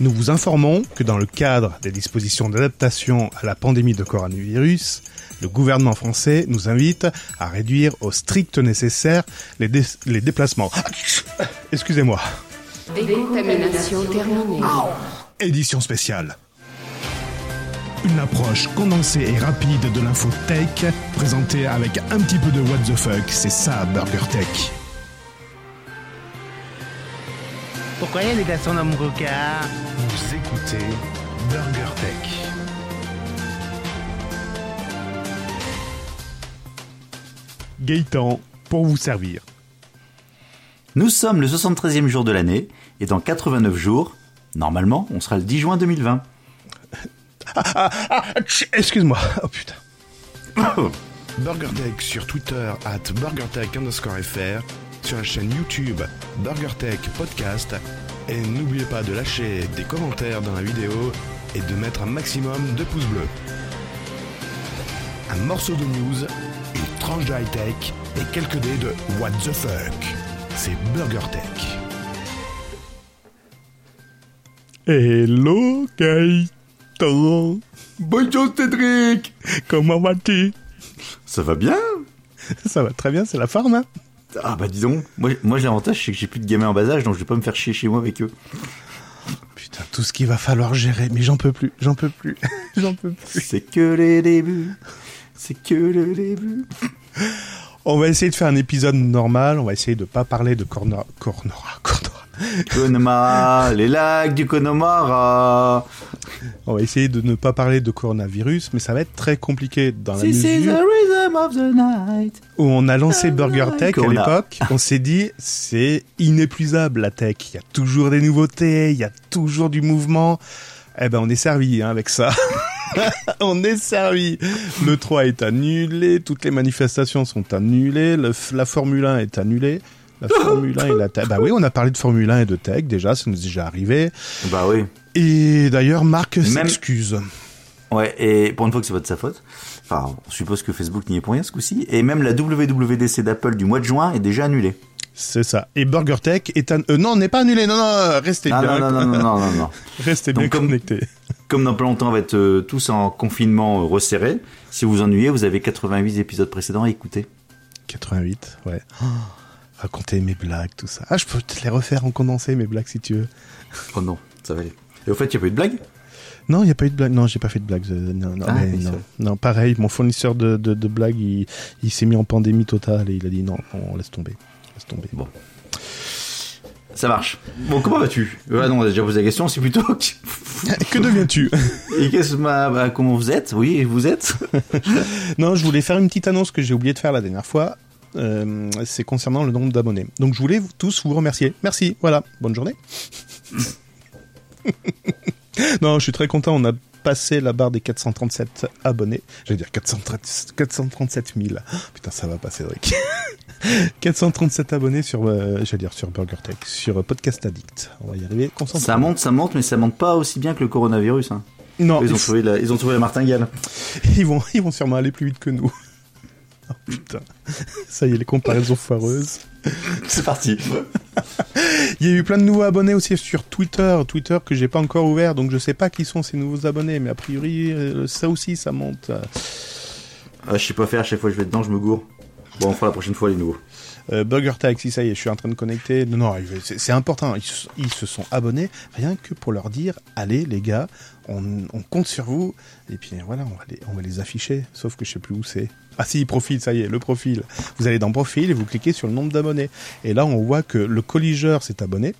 Nous vous informons que dans le cadre des dispositions d'adaptation à la pandémie de coronavirus, le gouvernement français nous invite à réduire au strict nécessaire les, dé- les déplacements. Excusez-moi. Décontamination terminée. Édition spéciale. Une approche condensée et rapide de l'info tech, présentée avec un petit peu de what the fuck, c'est ça Burger Tech. Pourquoi il y a des glaçons dans mon coca Vous écoutez Burger Tech. Gaëtan, pour vous servir. Nous sommes le 73e jour de l'année et dans 89 jours, normalement, on sera le 10 juin 2020. Ah, tch, excuse-moi. Oh putain. BurgerTech sur Twitter at BurgerTech underscore FR, sur la chaîne YouTube BurgerTech Podcast. Et n'oubliez pas de lâcher des commentaires dans la vidéo et de mettre un maximum de pouces bleus. Un morceau de news, une tranche de high-tech et quelques dés de What the fuck. C'est BurgerTech. Hello Gaëtan Bonjour Cédric Comment vas-tu? Ça va bien? Ça va très bien, c'est la forme, hein Ah bah dis donc, moi, moi j'ai l'avantage c'est que j'ai plus de gamins en bas âge donc je vais pas me faire chier chez moi avec eux. Putain, tout ce qu'il va falloir gérer, mais j'en peux plus, j'en peux plus, j'en peux plus. C'est que les débuts, c'est que le début. On va essayer de faire un épisode normal, on va essayer de pas parler de Cornora, Cornora, Cornora. Connemara, les lacs du Connemara. On va essayer de ne pas parler de coronavirus, mais ça va être très compliqué dans la This is the mesure rhythm of the night. où on a lancé Burger Tech à l'époque. On s'est dit, c'est inépuisable la tech. Il y a toujours des nouveautés, il y a toujours du mouvement. Eh ben, on est servi hein, avec ça. on est servi. Le 3 est annulé, toutes les manifestations sont annulées, le la Formule 1 est annulée. La Formule 1 et la tech. Bah oui, on a parlé de Formule 1 et de tech déjà, ça nous est déjà arrivé. Bah oui. Et d'ailleurs, Marc Même- s'excuse. Ouais, et pour une fois que c'est pas de sa faute. Enfin, on suppose que Facebook n'y est pour rien ce coup-ci. Et même la WWDC d'Apple du mois de juin est déjà annulée. C'est ça. Et Burger Tech est an... euh, non, on n'est pas annulé. Non, non, restez Ah bien. non, non, non, non, non, non, non. Restez Donc, bien comme- connectés. Comme dans pas longtemps, on va être euh, tous en confinement euh, resserré. Si vous vous ennuyez, vous avez 88 épisodes précédents à écouter. 88, ouais. Oh, raconter mes blagues, tout ça. Ah, je peux te les refaire en condensé, mes blagues, si tu veux. Oh non, ça va aller. Et au fait, il n'y a pas eu de blague Non, il n'y a pas eu de blague. Non, j'ai pas fait de blagues. euh, Non, non, Ah, mais non. pareil, mon fournisseur de, de, de blagues, il, il s'est mis en pandémie totale et il a dit non, on laisse tomber. Laisse tomber. Bon. Ça marche. Bon, comment vas-tu? Ouais, non, on a déjà posé la question, c'est plutôt... que deviens-tu? Et qu'est-ce bah, bah, comment vous êtes? Oui, vous êtes? Non, je voulais faire une petite annonce que j'ai oublié de faire la dernière fois. Euh, c'est concernant le nombre d'abonnés. Donc je voulais vous- tous vous remercier. Merci, voilà, bonne journée. non, je suis très content, on a passé la barre des 437 abonnés. J'allais dire 430 437 000. Putain, ça va pas, Cédric. 437 abonnés sur, euh, j'allais dire sur Burger Tech, sur Podcast Addict. On va y arriver. Ça monte, ça monte, mais ça monte pas aussi bien que le coronavirus. Hein. Non, Ils, ont trouvé la, ils ont trouvé la martingale. Ils vont, ils vont sûrement aller plus vite que nous. Oh putain. Ça y est, les comparaisons foireuses. C'est parti. Il y a eu plein de nouveaux abonnés aussi sur Twitter. Twitter que j'ai pas encore ouvert, donc je sais pas qui sont ces nouveaux abonnés, mais a priori, euh, ça aussi, ça monte. Ah, je sais pas faire, à chaque fois que je vais dedans, je me gourre. Bon, on fera la prochaine fois les nouveaux. Euh, Burger Taxi, ça y est, je suis en train de connecter. Non, non, c'est important. Ils, se- sont abonnés rien que pour leur dire allez, les gars, on, compte sur vous. Et puis voilà, on va les, afficher. Sauf que je sais plus où c'est. Ah si, profil, ça y est, le profil. Vous allez dans profil et vous cliquez sur le nombre d'abonnés. Et là, on voit que le colligeur s'est abonné.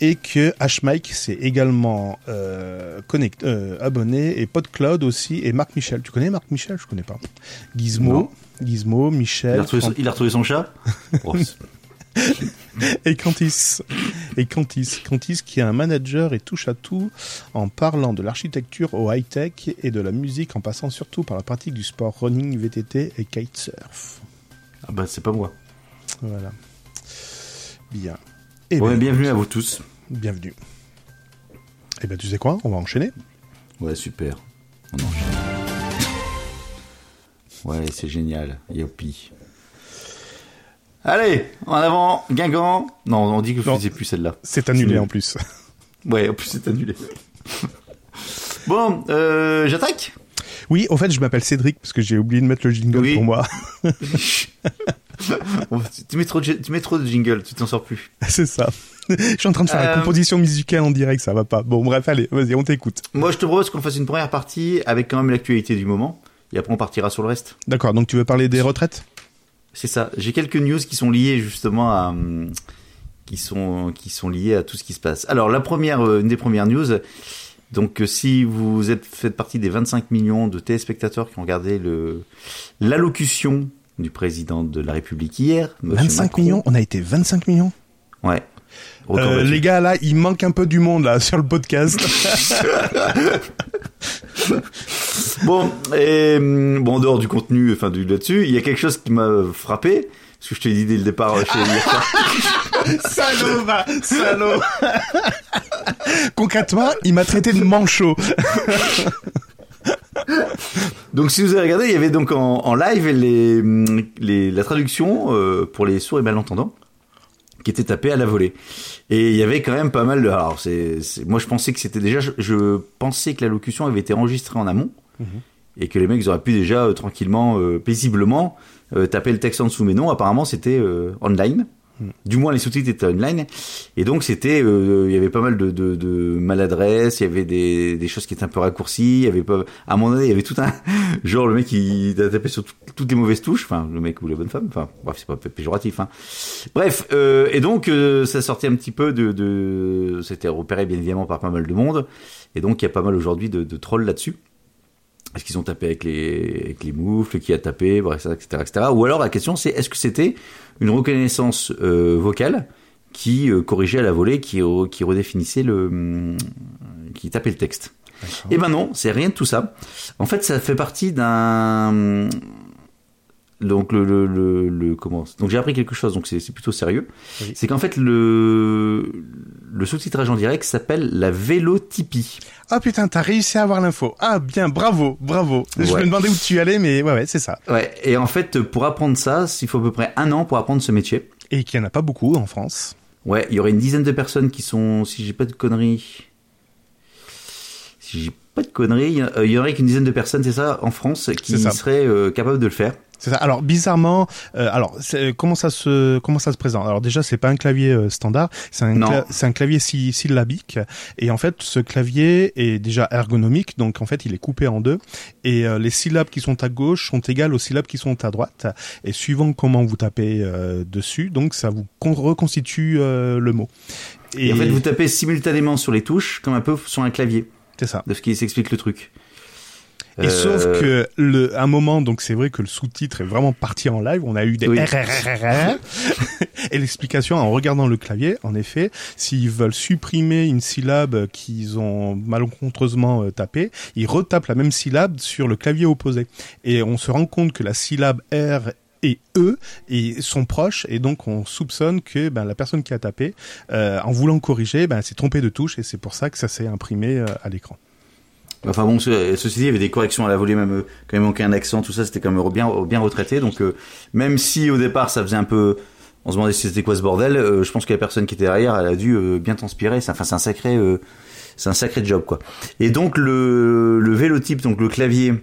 Et que Hmike s'est également euh, euh, abonné. Et PodCloud aussi. Et Marc Michel. Tu connais Marc Michel? Je connais pas. Gizmo. Gizmo, Il Michel. a retrouvé, son, il a retrouvé son chat Oh, Et Cantis. Et Cantis. Cantis qui est un manager et touche à tout en parlant de l'architecture au high-tech et de la musique en passant surtout par la pratique du sport running, VTT et kitesurf. Ah bah, c'est pas moi. Voilà. Bien. Et Bon, ben, bienvenue à vous tous. bienvenue. Et ben tu sais quoi? On va enchaîner. Ouais, super. On enchaîne. Ouais, c'est génial. Youpi. Allez, en avant, Guingamp. Non, on dit que je faisais plus celle-là. C'est annulé nul. en plus. Ouais, en plus c'est annulé. bon, euh, j'attaque? Oui, au fait, je m'appelle Cédric parce que j'ai oublié de mettre le jingle Oui. pour moi. Tu, mets trop de, tu mets trop de jingle, tu t'en sors plus. c'est ça. Je suis en train de faire la Euh, composition musicale en direct, ça va pas. Bon, bref, allez, vas-y, on t'écoute. Moi, je te propose qu'on fasse une première partie avec quand même l'actualité du moment. Et après, on partira sur le reste. D'accord, donc tu veux parler des retraites? C'est ça. J'ai quelques news qui sont liées justement à, qui sont, qui sont liées à tout ce qui se passe. Alors, la première, euh, une des premières news. Donc, euh, si vous êtes, faites partie des 25 millions de téléspectateurs qui ont regardé l'allocution du président de la République hier, Monsieur 25 Macron. millions? On a été 25 millions? Ouais. Euh. Les gars, là, il manque un peu du monde, là, sur le podcast. Bon, et, hum, bon, en dehors du contenu, enfin, du là-dessus, il y a quelque chose qui m'a frappé. Parce que je te l'ai dit dès le départ euh, chez Mirka. salaud, va, salaud Concrètement, il m'a traité de manchot. Donc si vous avez regardé, il y avait donc en, en live les, hum, les, la traduction euh, pour les sourds et malentendants qui était tapée à la volée. Et il y avait quand même pas mal de... Alors c'est, moi je pensais que c'était déjà... Je, je pensais que l'allocution avait été enregistrée en amont et que les mecs ils auraient pu déjà euh, tranquillement, euh, paisiblement euh, taper le texte en dessous. Mais non, apparemment c'était online. Du moins les sous-titres étaient online. Et donc c'était... euh, il y avait pas mal de, de, de maladresse, il y avait des, des choses qui étaient un peu raccourcies, il y avait pas... À un moment donné, il y avait tout un... Genre le mec il a tapé sur tout- toutes les mauvaises touches, enfin le mec ou la bonne femme, enfin bref c'est pas pé- péjoratif. Hein. Bref, euh, et donc euh, ça sortait un petit peu de... de... C'était repéré bien évidemment par pas mal de monde. Et donc il y a pas mal aujourd'hui de, de trolls là-dessus. Est-ce qu'ils ont tapé avec les, avec les moufles, qui a tapé, etc., etc. Ou alors la question c'est est-ce que c'était une reconnaissance euh, vocale qui euh, corrigeait à la volée, qui, re- qui redéfinissait le, hum, qui tapait le texte? Eh ben non, c'est rien de tout ça. En fait, ça fait partie d'un donc le, le, le, le- comment donc j'ai appris quelque chose donc c'est plutôt sérieux Oui. c'est qu'en fait le le sous-titrage en direct s'appelle la vélotypie Ah putain, t'as réussi à avoir l'info. Ah bien, bravo, bravo. Je me demandais où tu allais, mais ouais, ouais, c'est ça. ouais et en fait pour apprendre ça il faut à peu près un an pour apprendre ce métier Et qu'il n'y en a pas beaucoup en France. Ouais, il y aurait une dizaine de personnes qui sont, si j'ai pas de conneries, si j'ai pas de conneries, il y, a- il y aurait qu'une dizaine de personnes, c'est ça, en France, qui seraient euh, capables de le faire. C'est ça. Alors bizarrement, euh, alors c'est- comment ça se comment ça se présente? Alors déjà, c'est pas un clavier euh, standard, c'est un cla- c'est un clavier sy- syllabique et en fait, ce clavier est déjà ergonomique, donc en fait, il est coupé en deux et euh, les syllabes qui sont à gauche sont égales aux syllabes qui sont à droite et suivant comment vous tapez euh, dessus, donc ça vous con- reconstitue euh, le mot. Et, en fait, vous tapez simultanément sur les touches, comme un peu sur un clavier, c'est ça. de ce qui s'explique le truc. Et Euh, sauf que le, un moment, donc c'est vrai que le sous-titre est vraiment parti en live. On a eu des et l'explication en regardant le clavier, en effet, s'ils veulent supprimer une syllabe qu'ils ont malencontreusement euh, tapée, ils retapent la même syllabe sur le clavier opposé. Et on se rend compte que la syllabe R et E et sont proches et donc on soupçonne que ben, la personne qui a tapé, euh, en voulant corriger, ben, s'est trompée de touche et c'est pour ça que ça s'est imprimé euh, à l'écran. Enfin bon, ce- ceci dit, il y avait des corrections à la volée, même euh, quand il manquait un accent, tout ça, c'était quand même bien, bien retraité. Donc euh, même si au départ ça faisait un peu, on se demandait si c'était quoi ce bordel, euh, je pense que la personne qui était derrière, elle a dû euh, bien transpirer. C'est- Enfin, c'est un sacré, c'est un sacré job quoi. Et donc le, le vélotype, donc le clavier.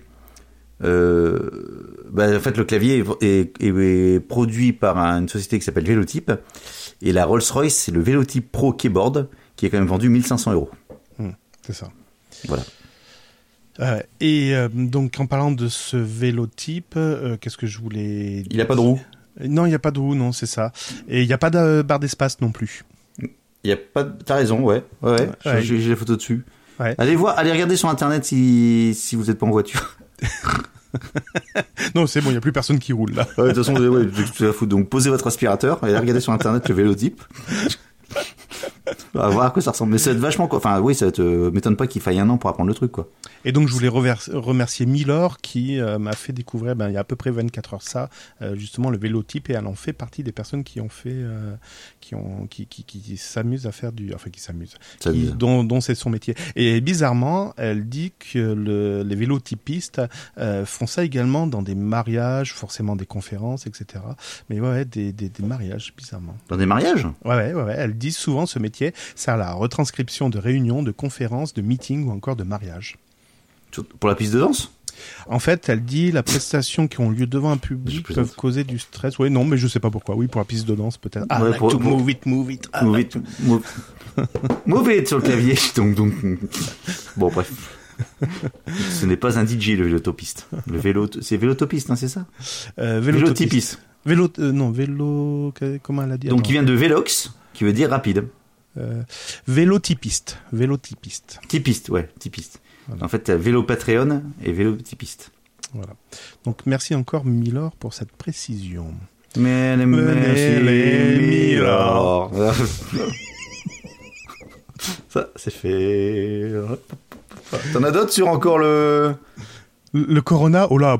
Bah, en fait, le clavier est, est- est produit par une société qui s'appelle Vélotype. Et la Rolls-Royce, c'est le Vélotype Pro Keyboard, qui est quand même vendu 1500 euros. C'est ça. Voilà. Euh, et euh, donc en parlant de ce vélo type, euh, qu'est-ce que je voulais Il a pas de roue. Non, il n'y a pas de roue, non, c'est ça. Et il n'y a pas de barre d'espace non plus. Il y a pas. de- T'as raison, ouais, ouais, ouais. Ouais. J'ai les photos dessus. Ouais. Allez voir, allez regarder sur internet si si vous êtes pas en voiture. Non, c'est bon, il n'y a plus personne qui roule là. De toute façon, ouais. Donc posez votre aspirateur et allez regarder sur internet le vélotype. On va voir à quoi ça ressemble. Mais être vachement quoi. Enfin, oui, ça te m'étonne pas qu'il faille un an pour apprendre le truc, quoi. Et donc je voulais remercier Milor qui euh, m'a fait découvrir, ben, il y a à peu près 24 heures ça, euh, justement le vélo type et elle en fait partie des personnes qui ont fait, euh, qui ont, qui, qui, qui s'amusent à faire du, enfin qui s'amusent, dont, dont c'est son métier. Et bizarrement, elle dit que le, les vélotypistes font ça également dans des mariages, forcément des conférences, etc. Mais ouais, des, des, des mariages, bizarrement. Dans des mariages? Ouais, ouais, ouais. Elle dit souvent ce métier. Sert à la retranscription de réunions, de conférences, de meetings ou encore de mariages. Pour la piste de danse? En fait, elle dit la prestation qui ont lieu devant un public peuvent causer du stress. Oui, non, mais je sais pas pourquoi. Oui, pour la piste de danse peut-être. Ah, Ouais, like pour- to move it, move it. Ah, Move like it, move, move it sur le clavier. Donc, donc, bon, bref. Ce n'est pas un DJ le vélotopiste. Le vélo, c'est vélotopiste, hein, c'est ça? Euh, vélotopiste. Vélo, euh, non, vélo, comment elle a dit Donc, qui vient de vélox, qui veut dire rapide. Euh, vélotypiste. Vélotypiste. Typiste, ouais, typiste. Voilà. En fait, vélo Patreon et vélo typiste. Voilà. Donc merci encore Milor pour cette précision. Mais les Milor. Ça, c'est fait. T'en as d'autres sur encore le Le le Corona, oh là,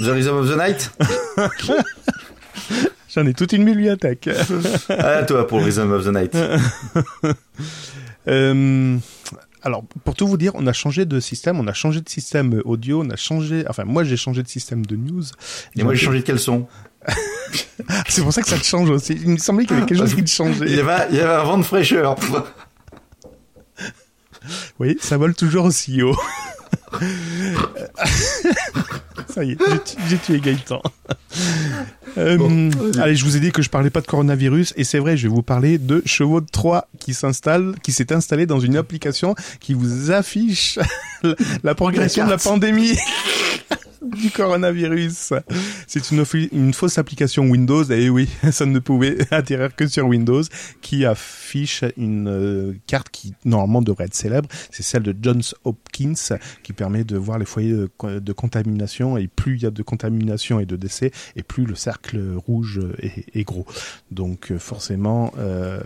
Rhythm of the Night? j'en ai toute une bibliothèque. Ah, toi, pour Rhythm of the Night. Euh, alors, pour tout vous dire, on a changé de système, on a changé de système audio, on a changé, enfin moi j'ai changé de système de news. Et moi, j'ai changé de caleçon. C'est pour ça que ça te change aussi. Il me semblait qu'il y avait quelque chose qui te Il y changeait. avait, il y avait un vent de fraîcheur. Oui, ça vole toujours aussi haut. Ça y est, j'ai tu- j'ai tué Gaëtan. Euh, Bon, allez, je vous ai dit que je parlais pas de coronavirus, et c'est vrai, je vais vous parler de Chevaux de Troie qui s'installe, qui s'est installé dans une application qui vous affiche la, progression de la pandémie. du coronavirus. C'est une, fausse application Windows, et oui, ça ne pouvait atterrir que sur Windows, qui affiche une euh, carte qui normalement devrait être célèbre. C'est celle de Johns Hopkins, qui permet de voir les foyers de, co- de contamination, et plus il y a de contamination et de décès, et plus le cercle rouge est, est gros. Donc euh, forcément, euh,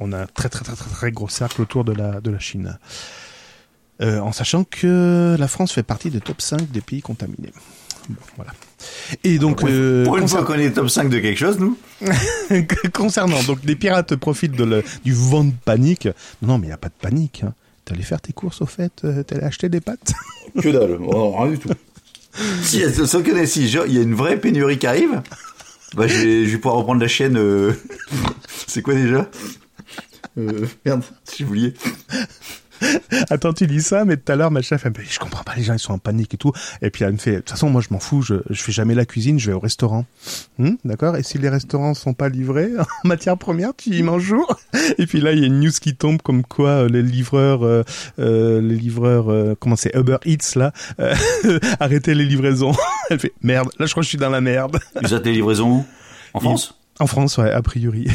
on a un très très très très très gros cercle autour de la, de la Chine. Euh, en sachant que la France fait partie des top 5 des pays contaminés. Bon, voilà. Et donc, Pour une- euh, Pour une concernant- fois qu'on est top 5 de quelque chose, nous. concernant donc les pirates profitent de le- du vent de panique. Non, mais il n'y a pas de panique. Hein. T'allais faire tes courses au fait euh, T'allais acheter des pâtes? Que dalle. Oh, rien du tout. Si, sans que si il y a une vraie pénurie qui arrive, bah, je vais, je vais pouvoir reprendre la chaîne, euh, c'est quoi déjà? Euh, merde, j'ai oublié. Attends, tu dis ça, mais tout à l'heure, ma chef, elle me dit, je comprends pas, les gens, ils sont en panique et tout. Et puis elle me fait, de toute façon, moi, je m'en fous, je, je fais jamais la cuisine, je vais au restaurant. Hum, D'accord? Et si les restaurants sont pas livrés en matière première, tu y manges où? Et puis là, il y a une news qui tombe comme quoi euh, les livreurs, euh, euh, les livreurs, euh, comment c'est, Uber Eats, là, euh, arrêtez les livraisons. elle fait, merde, là, je crois que je suis dans la merde. Vous êtes les livraisons où? En France? En France, ouais, a priori.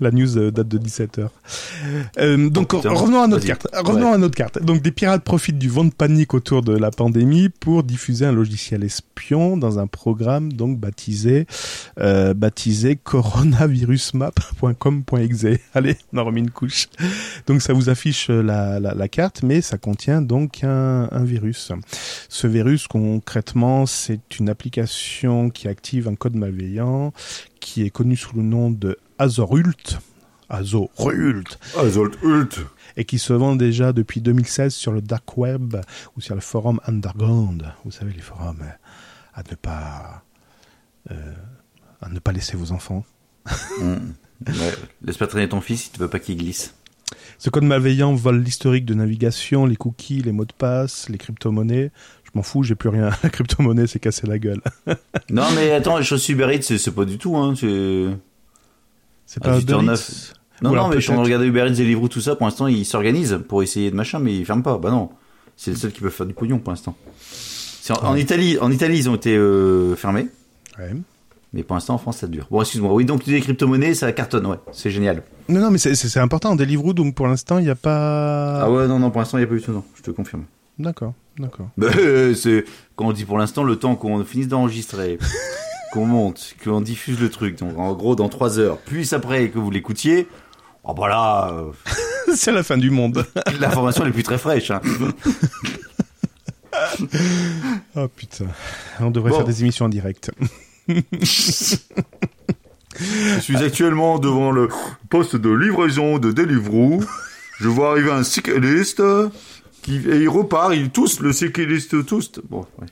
La news euh, date de 17h. Euh, donc Oh, revenons à notre carte. Revenons Ouais. à notre carte. Donc des pirates profitent du vent de panique autour de la pandémie pour diffuser un logiciel espion dans un programme donc baptisé euh, baptisé coronavirusmap.com.exe. Allez, on a remis une couche. Donc ça vous affiche la, la, la carte, mais ça contient donc un, un virus. Ce virus concrètement, c'est une application qui active un code malveillant qui est connu sous le nom de Azorult. Azorult Ah, Zolt Ult. et qui se vend déjà depuis 2016 sur le dark web ou sur le forum underground. Vous savez les forums euh, à ne pas euh, à ne pas laisser vos enfants. Mmh. Ouais. Laisse pas traîner ton fils si tu veux pas qu'il glisse. Ce code malveillant vole l'historique de navigation, les cookies, les mots de passe, les crypto-monnaies. Je m'en fous, j'ai plus rien. La crypto-monnaie s'est cassé la gueule. Non, mais attends, les choses Uber Eats, c'est c'est pas du tout, hein, c'est... Ah, pas Uber Eats Non, Ou non, mais je suis en train de regarder Uber Eats, Deliveroo, tout ça, pour l'instant, ils s'organisent pour essayer de machin, mais ils ferment pas. Bah non. C'est le seul qui peut faire du pognon pour l'instant. En. Italie, en Italie, ils ont été euh, fermés, Ouais. mais pour l'instant, en France, ça dure. Bon, excuse-moi. Oui, donc les crypto-monnaies, ça cartonne, ouais. C'est génial. Non, non, mais c'est- important. Deliveroo, donc pour l'instant, il n'y a pas. Ah ouais, non, non, pour l'instant, il n'y a pas eu tout, non. Je te confirme. D'accord, d'accord. Bah, c'est quand on dit pour l'instant le temps qu'on finisse d'enregistrer, qu'on monte, qu'on diffuse le truc. Donc en gros dans trois heures, plus après que vous l'écoutiez, oh bah là, euh, c'est la fin du monde. l'information n'est plus très fraîche. Hein. Oh putain. On devrait Bon. faire des émissions en direct. Je suis actuellement devant le poste de livraison de Deliveroo. Je vois arriver un cycliste qui et il repart, il tousse le cycliste tousse. Bon, ouais.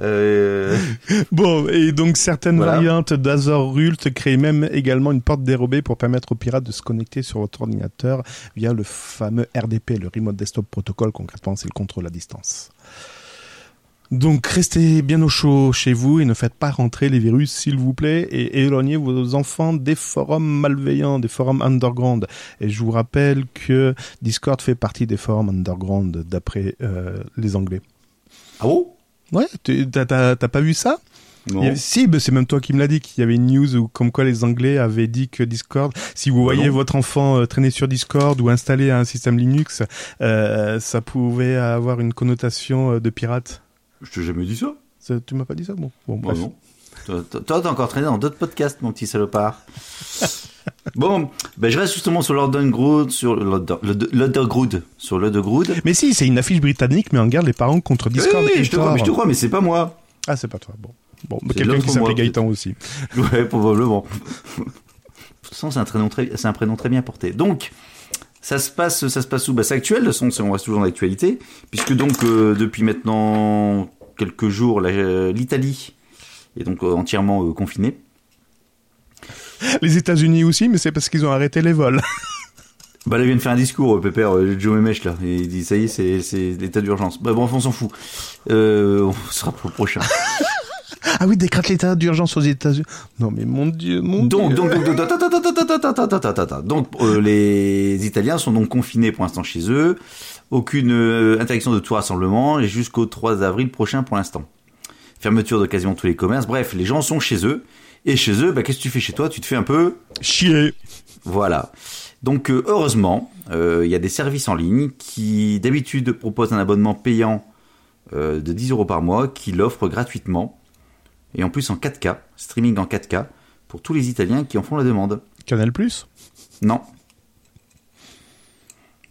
Euh, Bon, et donc certaines Voilà. variantes d'Azor Rult créent même également une porte dérobée pour permettre aux pirates de se connecter sur votre ordinateur via le fameux RDP, le Remote Desktop Protocol. Concrètement, c'est le contrôle à distance. Donc restez bien au chaud chez vous et ne faites pas rentrer les virus s'il vous plaît et éloignez vos enfants des forums malveillants, des forums underground. Et je vous rappelle que Discord fait partie des forums underground d'après euh, les Anglais. Ah bon? Ouais, t'as pas vu ça? Non. si, bah, c'est même toi qui me l'as dit qu'il y avait une news où comme quoi les Anglais avaient dit que Discord, si vous voyez non. votre enfant euh, traîner sur Discord ou installer un système Linux, euh, ça pouvait avoir une connotation euh, de pirate. Je t'ai jamais dit ça. Ça- tu m'as pas dit ça? Bon, bon Bah bref. non. Toi, t'as encore traîné dans d'autres podcasts, mon petit salopard. bon, ben je reste justement sur l'Underground, sur l'Underground, sur l'Underground. Mais si, c'est une affiche britannique, mais on garde les parents contre Discord. Oui, et je te crois, mais je te Tor. crois, mais c'est pas moi. Ah, c'est pas toi. Bon, bon, quelqu'un qui moi, s'appelait Gaëtan aussi. Ouais, probablement. De toute façon, c'est un prénom très, c'est un prénom très bien porté. Donc, ça se passe, ça se passe où? Bah, c'est actuel. De toute façon, on reste toujours dans l'actualité, puisque donc euh, depuis maintenant quelques jours, la- l'Italie est donc euh, entièrement euh, confinée les États-Unis aussi, mais c'est parce qu'ils ont arrêté les vols. Bah là, il vient de faire un discours, Pépère, Joe Memesh, là. Il dit, ça y est, c'est, l'état d'urgence. Bah, bon, on s'en fout. Euh, on sera pour le prochain. ah oui, décrète l'état d'urgence aux États-Unis. Non, mais mon Dieu, mon donc, Dieu. Donc, donc, donc, euh, les Italiens sont donc confinés pour l'instant chez eux. Aucune euh, interdiction de tout rassemblement jusqu'au 3 avril prochain pour l'instant. Fermeture de quasiment tous les commerces. Bref, les gens sont chez eux. Et chez eux, bah, qu'est-ce que tu fais chez toi? Tu te fais un peu Chier. Voilà. Donc euh, heureusement, euh, il y a des services en ligne qui d'habitude proposent un abonnement payant euh, de 10 euros par mois, qui l'offrent gratuitement, et en plus en 4K, streaming en 4K, pour tous les Italiens qui en font la demande. Canal Plus? Non.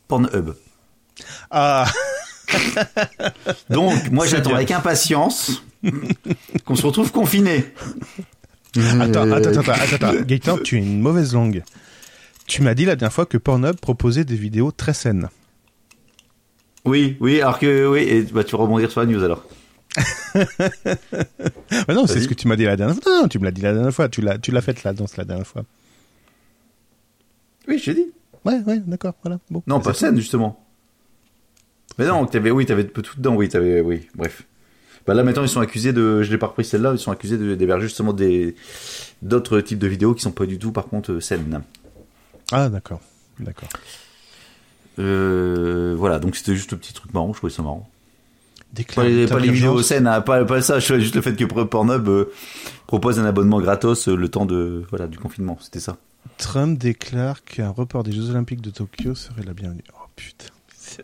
Pornhub. Ah, Donc moi j'attends avec impatience qu'on se retrouve confiné. Attends, attends, attends, attends, attends. Gaëtan, tu es une mauvaise langue. Tu m'as dit la dernière fois que Pornhub proposait des vidéos très saines. Oui, oui, alors que oui, et bah, tu vas rebondir sur la news alors. Ah non, c'est ce que tu m'as dit la dernière fois. Non, tu me l'as dit la dernière fois. Tu l'as, tu l'as fait la danse la dernière fois. Oui, je t'ai dit. Ouais, ouais, d'accord, voilà. Bon. Non, pas scène, justement. Mais non, t'avais, oui, t'avais tout dedans, oui, t'avais, oui, bref. Bah là, maintenant, ils sont accusés de, je l'ai pas repris celle-là, ils sont accusés de- d'héberger justement des, d'autres types de vidéos qui sont pas du tout, par contre, euh, saines. Ah, d'accord, d'accord. Euh, voilà, donc c'était juste le petit truc marrant, je trouvais ça marrant. Déclare Pas les, l'état pas les vidéos saines, hein, pas, pas ça, juste le fait que Pornhub euh, propose un abonnement gratos euh, le temps de, voilà, du confinement, c'était ça. Trump déclare qu'un report des Jeux Olympiques de Tokyo serait la bienvenue. Oh putain.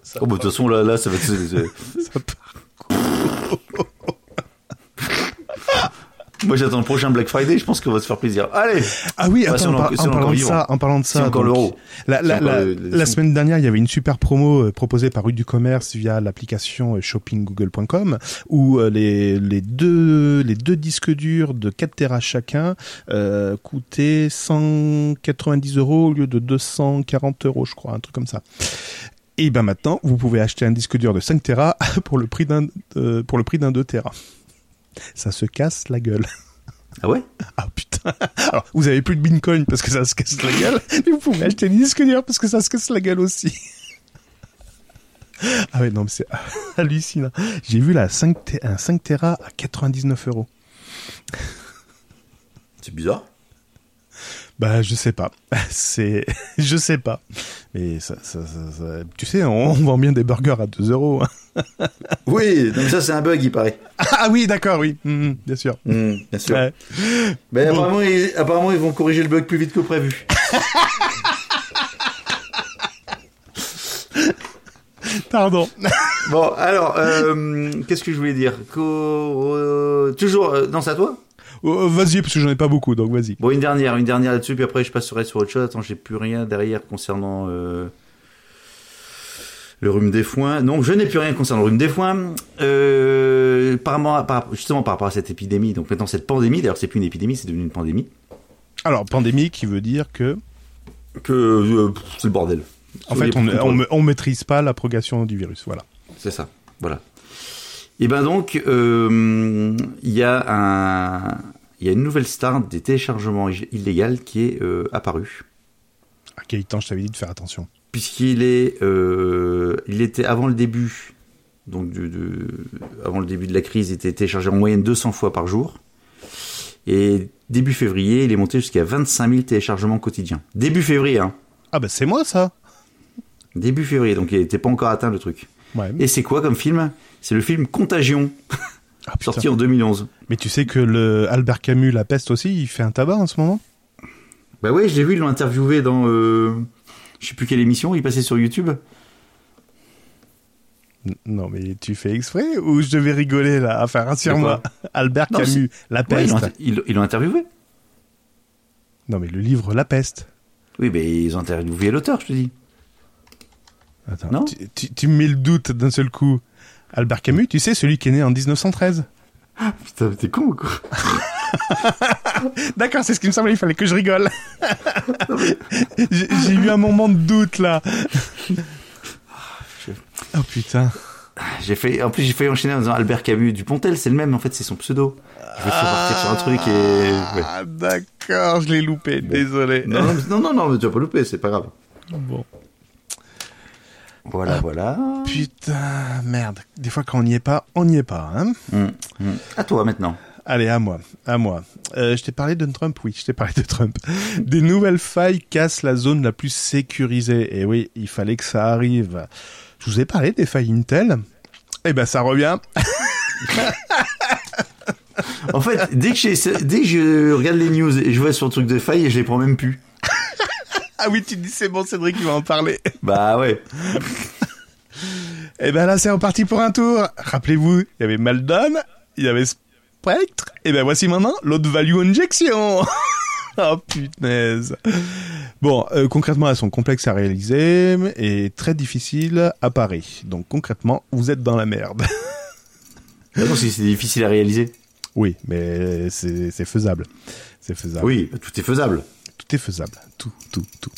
Ça, Oh, bah, de toute façon, là, là, ça va ça part. Moi, j'attends le prochain Black Friday, je pense qu'on va se faire plaisir. Allez! Ah oui, Bah, attends, si on en, par- si parlant de vivant. ça, en parlant de ça, encore l'euro. La, semaine dernière, il y avait une super promo euh, proposée par Rue du Commerce via l'application euh, shoppinggoogle.com où euh, les, les, deux, les deux disques durs de 4 Tera chacun euh, coûtaient 190 euros au lieu de 240 euros, je crois, un truc comme ça. Et ben maintenant, vous pouvez acheter un disque dur de 5 Tera pour le prix d'un euh, pour le prix d'un 2 Tera. Ça se casse la gueule. Ah ouais? Ah putain. Alors, vous avez plus de Bitcoin parce que ça se casse la gueule, mais vous pouvez acheter des disques durs parce que ça se casse la gueule aussi. Ah ouais, non, mais c'est hallucinant. J'ai vu la 5 Te- un 5 Tera à 99 euros. C'est bizarre. Bah, je sais pas. C'est, je sais pas. Mais ça, ça, ça- ça- tu sais, on, on vend bien des burgers à 2 euros. hein. Oui, donc ça, c'est un bug, il paraît. Ah oui, d'accord, oui, Mhm, bien sûr. Hmm, bien sûr. Ouais. Mais Bon. apparemment, ils, apparemment, ils vont corriger le bug plus vite que prévu. Pardon. bon, alors, euh, qu'est-ce que je voulais dire? Co- Toujours, euh, non, c'est à toi? Oh, vas-y, parce que j'en ai pas beaucoup, donc vas-y. Bon, une dernière, une dernière là-dessus, puis après, je passerai sur autre chose. Attends, j'ai plus rien derrière concernant euh, le rhume des foins. Non, je n'ai plus rien concernant le rhume des foins. Euh, par, rapport- par- justement, par rapport à cette épidémie, donc maintenant cette pandémie, d'ailleurs, c'est plus une épidémie, c'est devenu une pandémie. Alors, pandémie qui veut dire que, Que euh, c'est le bordel. en fait, on, on maîtrise pas la progression du virus, voilà. C'est ça, voilà. Et ben donc, euh, il y a un, il y a une nouvelle star des téléchargements illégaux qui est euh, apparue. À quel temps je t'avais dit de faire attention? Puisqu'il est, euh, il était avant le début, donc du, avant le début de la crise, il était téléchargé en moyenne 200 fois par jour. Et début février, il est monté jusqu'à 25 000 téléchargements quotidiens. Début février, hein. Ah bah c'est moi ça Début février, donc il n'était pas encore atteint le truc. Ouais. Et c'est quoi comme film? C'est le film Contagion, Ah, sorti en 2011. Mais tu sais que le Albert Camus, La Peste aussi, il fait un tabac en ce moment? Bah ouais, je l'ai vu, ils l'ont interviewé dans, euh, je sais plus quelle émission, il passait sur YouTube. N- Non mais tu fais exprès ou je devais rigoler là Enfin rassure-moi. Albert Non, Camus, La Peste. ils l'ont interviewé. Non mais le livre La Peste. Oui, mais ils ont interviewé l'auteur, je te dis. Attends, Non tu, tu- tu me mets le doute d'un seul coup. Albert Camus, tu sais, celui qui est né en 1913. Putain, t'es con ou quoi D'accord, c'est ce qui me semblait, il fallait que je rigole. J'ai eu un moment de doute là. Oh putain. J'ai fait, en plus, j'ai failli enchaîner en disant Albert Camus. Dupontel, c'est le même, en fait, c'est son pseudo. Je vais partir sur un truc et. ouais. Ah d'accord, je l'ai loupé, désolé. Non, non, non, non, mais tu vas pas louper, c'est pas grave. Bon. Voilà, voilà. Putain, merde. Des fois quand on n'y est pas, on n'y est pas. Hein Hum, hum. À toi maintenant. Allez, à moi, à moi. Euh, je t'ai parlé de Trump, oui, je t'ai parlé de Trump. Des nouvelles failles cassent la zone la plus sécurisée. Et oui, il fallait que ça arrive. Je vous ai parlé des failles Intel. Eh ben, ça revient. En fait, dès que, dès que je regarde les news et je vois sur le truc de faille, je les prends même plus. Ah oui, tu dis c'est bon, Cédric, il va en parler. Bah ouais. Eh ben là, c'est reparti pour un tour. Rappelez-vous, il y avait Maldon, il y avait Spectre. Et ben voici maintenant l'autre value injection. oh punaise. Bon, euh, concrètement, elles sont complexes à réaliser et très difficiles à parer. Donc concrètement, vous êtes dans la merde. Si c'est difficile à réaliser. oui, mais c'est faisable. C'est faisable. Oui, tout est faisable. Tout est faisable. Tout, tout, tout.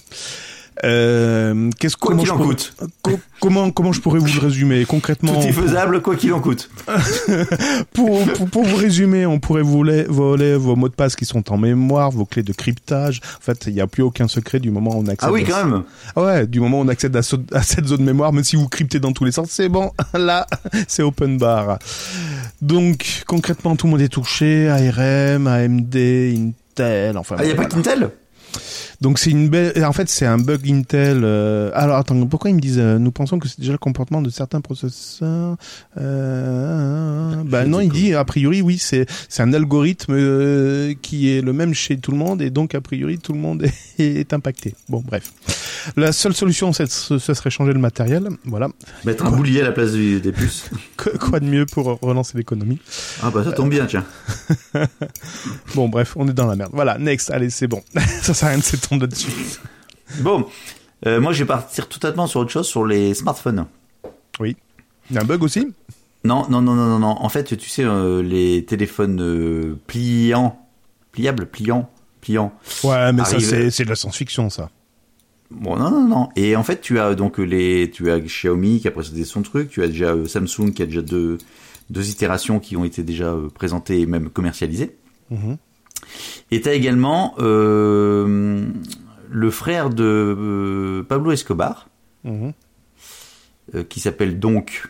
Euh, qu'est-ce Quoi comment qu'il je en pourrais- coûte. Co- comment comment je pourrais vous le résumer concrètement Tout est faisable, quoi qu'il en coûte. pour, pour, pour vous résumer, on pourrait voler, voler vos mots de passe qui sont en mémoire, vos clés de cryptage. En fait, il n'y a plus aucun secret du moment où on accède. Ah oui, à- quand même. Ah ouais, du moment où on accède à, ce- à cette zone mémoire, même si vous cryptez dans tous les sens, c'est bon. Là, c'est open bar. Donc, concrètement, tout le monde est touché. ARM, AMD, Intel, enfin. Ah, y a pas qu'Intel Donc c'est une belle. En fait, c'est un bug Intel. euh, Alors attends, pourquoi ils me disent euh, Nous pensons que c'est déjà le comportement de certains processeurs. Euh... Bah non, il dit a priori oui, c'est c'est un algorithme euh, qui est le même chez tout le monde et donc a priori tout le monde est, est impacté. Bon, bref. La seule solution, c'est- ce ce serait changer le matériel. Voilà. Mettre un boulier à la place du- des puces. Qu- Quoi de mieux pour relancer l'économie? Ah bah ça tombe bien, tiens. Bon, bref, on est dans la merde. Voilà, next. Allez, c'est bon. Ça sert à là-dessus. Bon, euh, moi je vais partir totalement sur autre chose, sur les smartphones. Il y a un bug aussi? Non, non, non, non, non, non. En fait, tu sais, euh, les téléphones euh, pliants, pliables, pliants, pliants. Ouais, mais ça c'est de la science-fiction, ça. Bon, non, non, non. Et en fait, tu as donc les, tu as Xiaomi qui a présenté son truc, tu as déjà euh, Samsung qui a déjà deux, deux itérations qui ont été déjà euh, présentées et même commercialisées. Mhm. Tu as également euh, le frère de euh, Pablo Escobar, Mhm. euh, qui s'appelle donc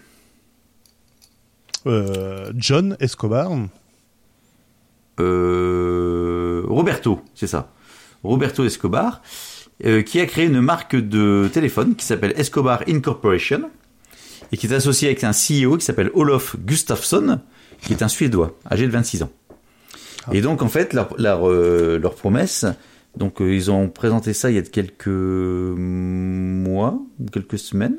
John Escobar. Roberto, c'est ça. Roberto Escobar, euh, qui a créé une marque de téléphone qui s'appelle Escobar Incorporation et qui est associé avec un CEO qui s'appelle Olof Gustafsson, qui est un Suédois, âgé de 26 ans. Et donc, en fait, leur, leur, euh, leur promesse, donc euh, ils ont présenté ça il y a quelques mois quelques semaines.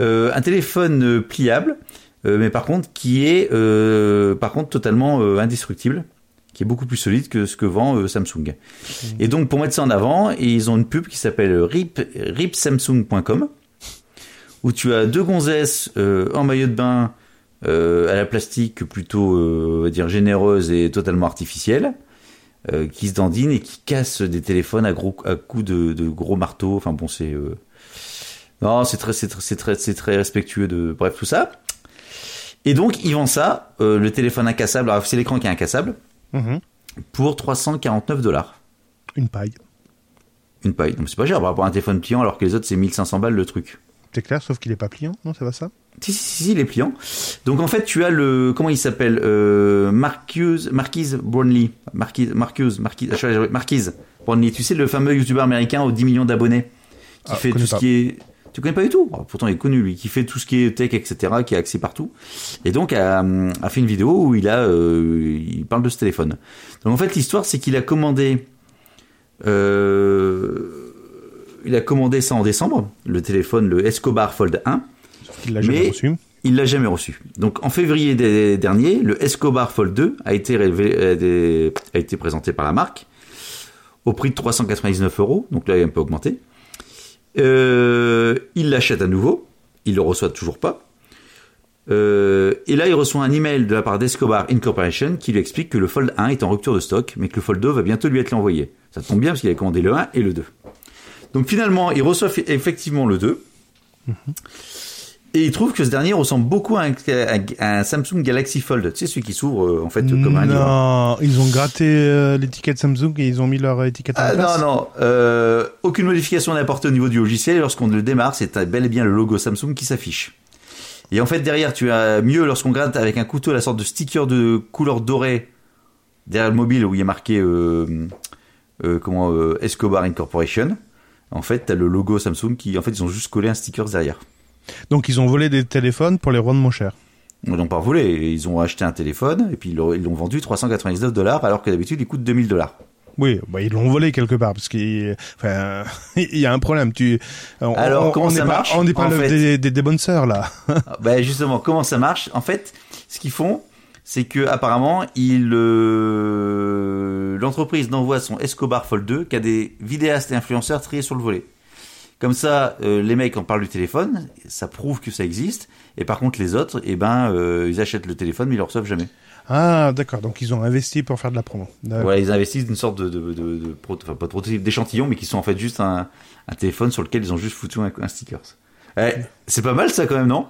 Euh, un téléphone pliable, euh, mais par contre qui est euh, par contre totalement indestructible, qui est beaucoup plus solide que ce que vend Samsung. Et donc pour mettre ça en avant, ils ont une pub qui s'appelle rip, ripsamsung.com où tu as deux gonzesses en maillot de bain à la plastique plutôt euh, on va dire généreuse et totalement artificielle euh, qui se dandinent et qui cassent des téléphones à gros à coups de, de gros marteaux. Enfin bon, c'est euh, non, c'est très, c'est très, c'est très, c'est très respectueux de bref tout ça. Et donc, ils vendent ça, euh, le téléphone incassable, alors c'est l'écran qui est incassable, Mhm. pour 349 dollars. Une paille. Une paille. Donc c'est pas cher par rapport à un téléphone pliant, alors que les autres c'est 1500 balles le truc. C'est clair, sauf qu'il est pas pliant, non, ça va ça Si, si, si, si, il est pliant. Donc en fait, tu as le. Comment il s'appelle euh, Marcuse, Marquise Brownlee. Marquise, Marquise, ah, Marquise Brownlee. Tu sais, le fameux youtubeur américain aux 10 millions d'abonnés qui Ah, fait tout pas. ce qui est. Tu connais pas du tout? Oh, Pourtant, il est connu, lui, qui fait tout ce qui est tech, etc., qui a accès partout. Et donc, a, a fait une vidéo où il a, euh, il parle de ce téléphone. Donc, en fait, l'histoire, c'est qu'il a commandé, euh, il a commandé ça en décembre, le téléphone, le Escobar Fold 1. Sauf qu'il l'a jamais Mais- reçu. Il l'a jamais reçu. Donc en février des- dernier, le Escobar Fold 2 a été, révélé- euh, des- a été présenté par la marque au prix de 399 euros. Donc là, il a un peu augmenté. Euh, il l'achète à nouveau. Il le reçoit toujours pas. Euh, et là, il reçoit un email de la part d'Escobar Incorporation qui lui explique que le Fold 1 est en rupture de stock, mais que le Fold 2 va bientôt lui être envoyé. Ça tombe bien parce qu'il avait commandé le 1 et le 2. Donc finalement, il reçoit fi- effectivement le 2. Et il trouve que ce dernier ressemble beaucoup à un, à un Samsung Galaxy Fold. Tu sais, celui qui s'ouvre euh, en fait comme un livre. non, ils ont gratté euh, l'étiquette Samsung et ils ont mis leur étiquette en Ah, place. non, non. Euh, aucune modification n'est apportée au niveau du logiciel. Lorsqu'on le démarre, c'est bel et bien le logo Samsung qui s'affiche. Et en fait, derrière, tu as mieux lorsqu'on gratte avec un couteau la sorte de sticker de couleur dorée derrière le mobile où il a marqué euh, comment Escobar Incorporation. En fait, tu as le logo Samsung qui, en fait, ils ont juste collé un sticker derrière. Donc ils ont volé des téléphones pour les rendre moins cher. Ils n'ont pas volé. Ils ont acheté un téléphone et puis ils l'ont vendu 399 dollars alors que d'habitude il coûte 2000 dollars. Oui, bah ils l'ont volé quelque part parce qu'il enfin, il y a un problème. Tu, on, Alors, comment on ça pas- marche, On n'est pas en le- fait des, des, des bonnes sœurs là. ben justement, comment ça marche? En fait, ce qu'ils font, c'est que apparemment, ils euh, l'entreprise n'envoie son Escobar Fold 2 qu'à des vidéastes et influenceurs triés sur le volet. Comme ça, euh, les mecs en parlent du téléphone, ça prouve que ça existe. Et par contre, les autres, eh ben, euh, ils achètent le téléphone, mais ils le reçoivent jamais. Ah d'accord, donc ils ont investi pour faire de la promo. Voilà, ils investissent une sorte de, de, de, de proto- enfin pas de prototype, d'échantillon, mais qui sont en fait juste un, un téléphone sur lequel ils ont juste foutu un, un sticker. Eh, c'est pas mal ça quand même, non?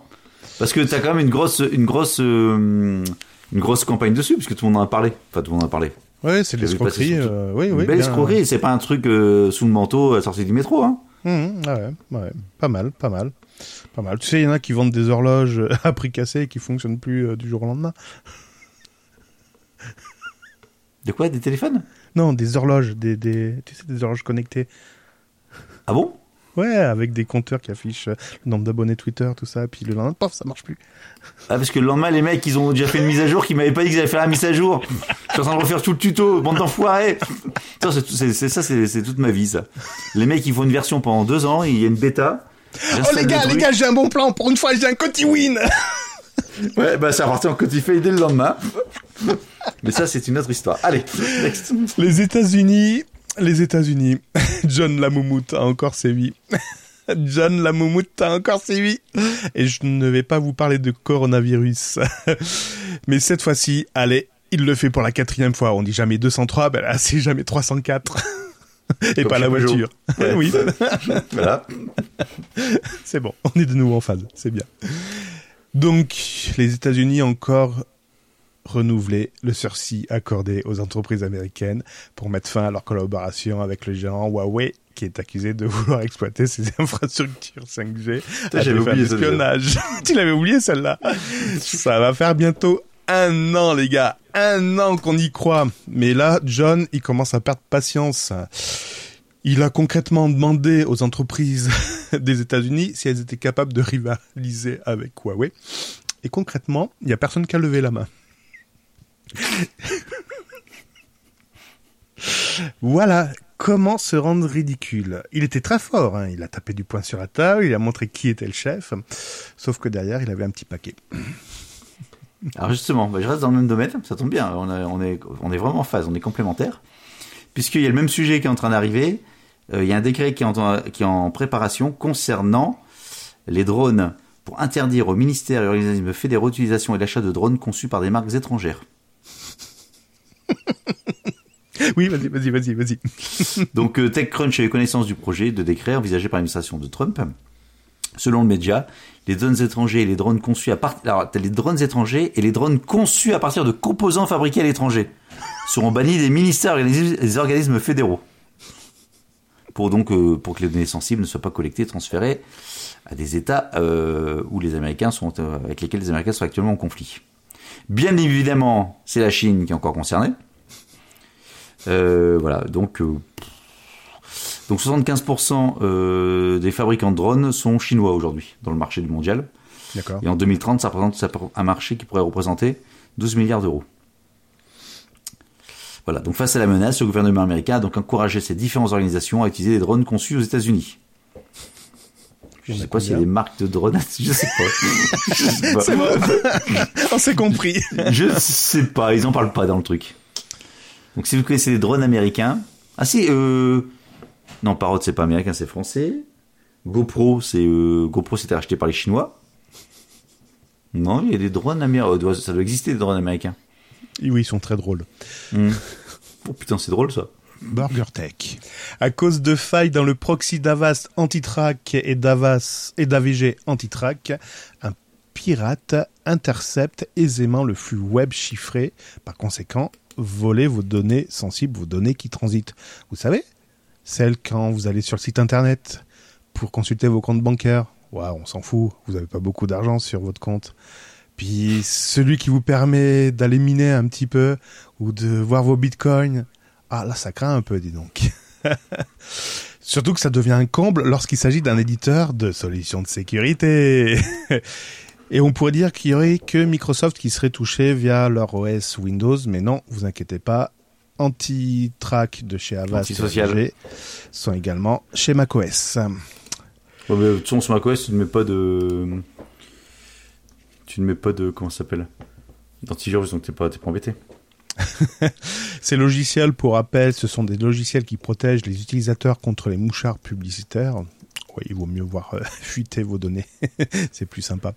Parce que t'as quand même une grosse, une grosse, euh, une grosse campagne dessus, puisque tout le monde en a parlé. Enfin, tout le monde en a parlé. Ouais, c'est de l'escroquerie. euh, oui, une oui. belle bien. escroquerie, c'est pas un truc euh, sous le manteau à sortie du métro, hein Mmh, ouais, ouais, pas mal, pas mal, pas mal. Tu sais, il y en a qui vendent des horloges à prix cassé et qui fonctionnent plus euh, du jour au lendemain. De quoi? Des téléphones? Non, des horloges, des, des, tu sais, des horloges connectées. Ah bon? Ouais, avec des compteurs qui affichent euh, le nombre d'abonnés Twitter, tout ça, puis le lendemain, paf, ça marche plus. Ah, parce que le lendemain, les mecs, ils ont déjà fait une mise à jour qui m'avaient pas dit qu'ils allaient faire la mise à jour. Je suis en train de refaire tout le tuto, bande d'enfoirés. Ça, c'est toute ma vie, ça. Les mecs, ils font une version pendant deux ans, il y a une bêta. Oh les le gars, les gars, j'ai un bon plan. Pour une fois, j'ai un Coty Win. Ouais, bah ça partit en Cotify dès le lendemain. Mais ça, c'est une autre histoire. Allez, next. Les États-Unis, les États-Unis. John la moumoute a encore sévi. John la moumoute a encore sévi. Et je ne vais pas vous parler de coronavirus. Mais cette fois-ci, allez, il le fait pour la quatrième fois. On dit jamais 203, ben là, c'est jamais 304. Et Comme pas la voiture. Ouais. oui, Voilà. c'est bon. On est de nouveau en phase. C'est bien. Donc, les États-Unis encore renouvelé le sursis accordé aux entreprises américaines pour mettre fin à leur collaboration avec le géant Huawei qui est accusé de vouloir exploiter ses infrastructures 5G à j'avais des fins d'espionnage. tu l'avais oublié celle-là Ça va faire bientôt un an les gars, un an qu'on y croit. Mais là, John, il commence à perdre patience. Il a concrètement demandé aux entreprises des États-Unis si elles étaient capables de rivaliser avec Huawei. Et concrètement, il n'y a personne qui a levé la main. voilà comment se rendre ridicule. Il était très fort, hein. il a tapé du poing sur la table, il a montré qui était le chef, sauf que derrière, il avait un petit paquet. Alors justement, bah, je reste dans le même domaine, ça tombe bien, on, est, vraiment en phase, on est complémentaires. Puisqu'il y a le même sujet qui est en train d'arriver, euh, il y a un décret qui est, en, préparation concernant les drones pour interdire aux ministères et organismes fédéraux l'utilisation et l'achat de drones conçus par des marques étrangères. Oui, vas-y, vas-y, vas-y, vas-y. Donc euh, TechCrunch a eu connaissance du projet de décret envisagé par l'administration de Trump. Selon le média, les drones étrangers et les drones conçus à partir, à partir de composants fabriqués à l'étranger seront bannis des ministères et des organismes fédéraux. Pour donc, euh, pour que les données sensibles ne soient pas collectées transférées à des États euh, avec lesquels les Américains sont actuellement en conflit. Bien évidemment, c'est la Chine qui est encore concernée. Euh, voilà, donc, euh, donc 75% euh, des fabricants de drones sont chinois aujourd'hui dans le marché du mondial. Et en 2030, ça représente ça représente un marché qui pourrait représenter 12 milliards d'euros. Voilà, donc face à la menace, le gouvernement américain a donc encouragé ces différentes organisations à utiliser des drones conçus aux États-Unis. Je sais pas s'il y a des marques de drones, je sais pas. Je sais pas. C'est bon. On s'est compris. Je sais pas, ils en parlent pas dans le truc. Donc si vous connaissez les drones américains, ah si, euh... non, Parrot c'est pas américain, c'est français. GoPro, c'est euh... GoPro c'était racheté par les Chinois. Non, il y a des drones américains, ça doit exister des drones américains. Oui, ils sont très drôles. Hmm. Oh putain, c'est drôle ça. Burger Tech. À cause de failles dans le proxy d'Avast anti-track et d'Avast et d'AVG anti-track, un pirate intercepte aisément le flux web chiffré. Par conséquent, voler vos données sensibles, vos données qui transitent. Vous savez, celles quand vous allez sur le site internet pour consulter vos comptes bancaires. Waouh, on s'en fout. Vous n'avez pas beaucoup d'argent sur votre compte. Puis celui qui vous permet d'aller miner un petit peu ou de voir vos bitcoins. Ah là, ça craint un peu, dis donc. Surtout que ça devient un comble lorsqu'il s'agit d'un éditeur de solutions de sécurité. Et on pourrait dire qu'il y aurait que Microsoft qui serait touché via leur OS Windows, mais non, vous inquiétez pas. Anti-track de chez Avast et sont également chez macOS. Ouais, mais de toute façon, sur macOS, tu ne mets pas de. Tu ne mets pas de. Comment ça s'appelle? D'antivirus, donc t'es pas, t'es pas embêté. Ces logiciels, pour rappel, ce sont des logiciels qui protègent les utilisateurs contre les mouchards publicitaires. Ouais, il vaut mieux voir euh, fuiter vos données, c'est plus sympa.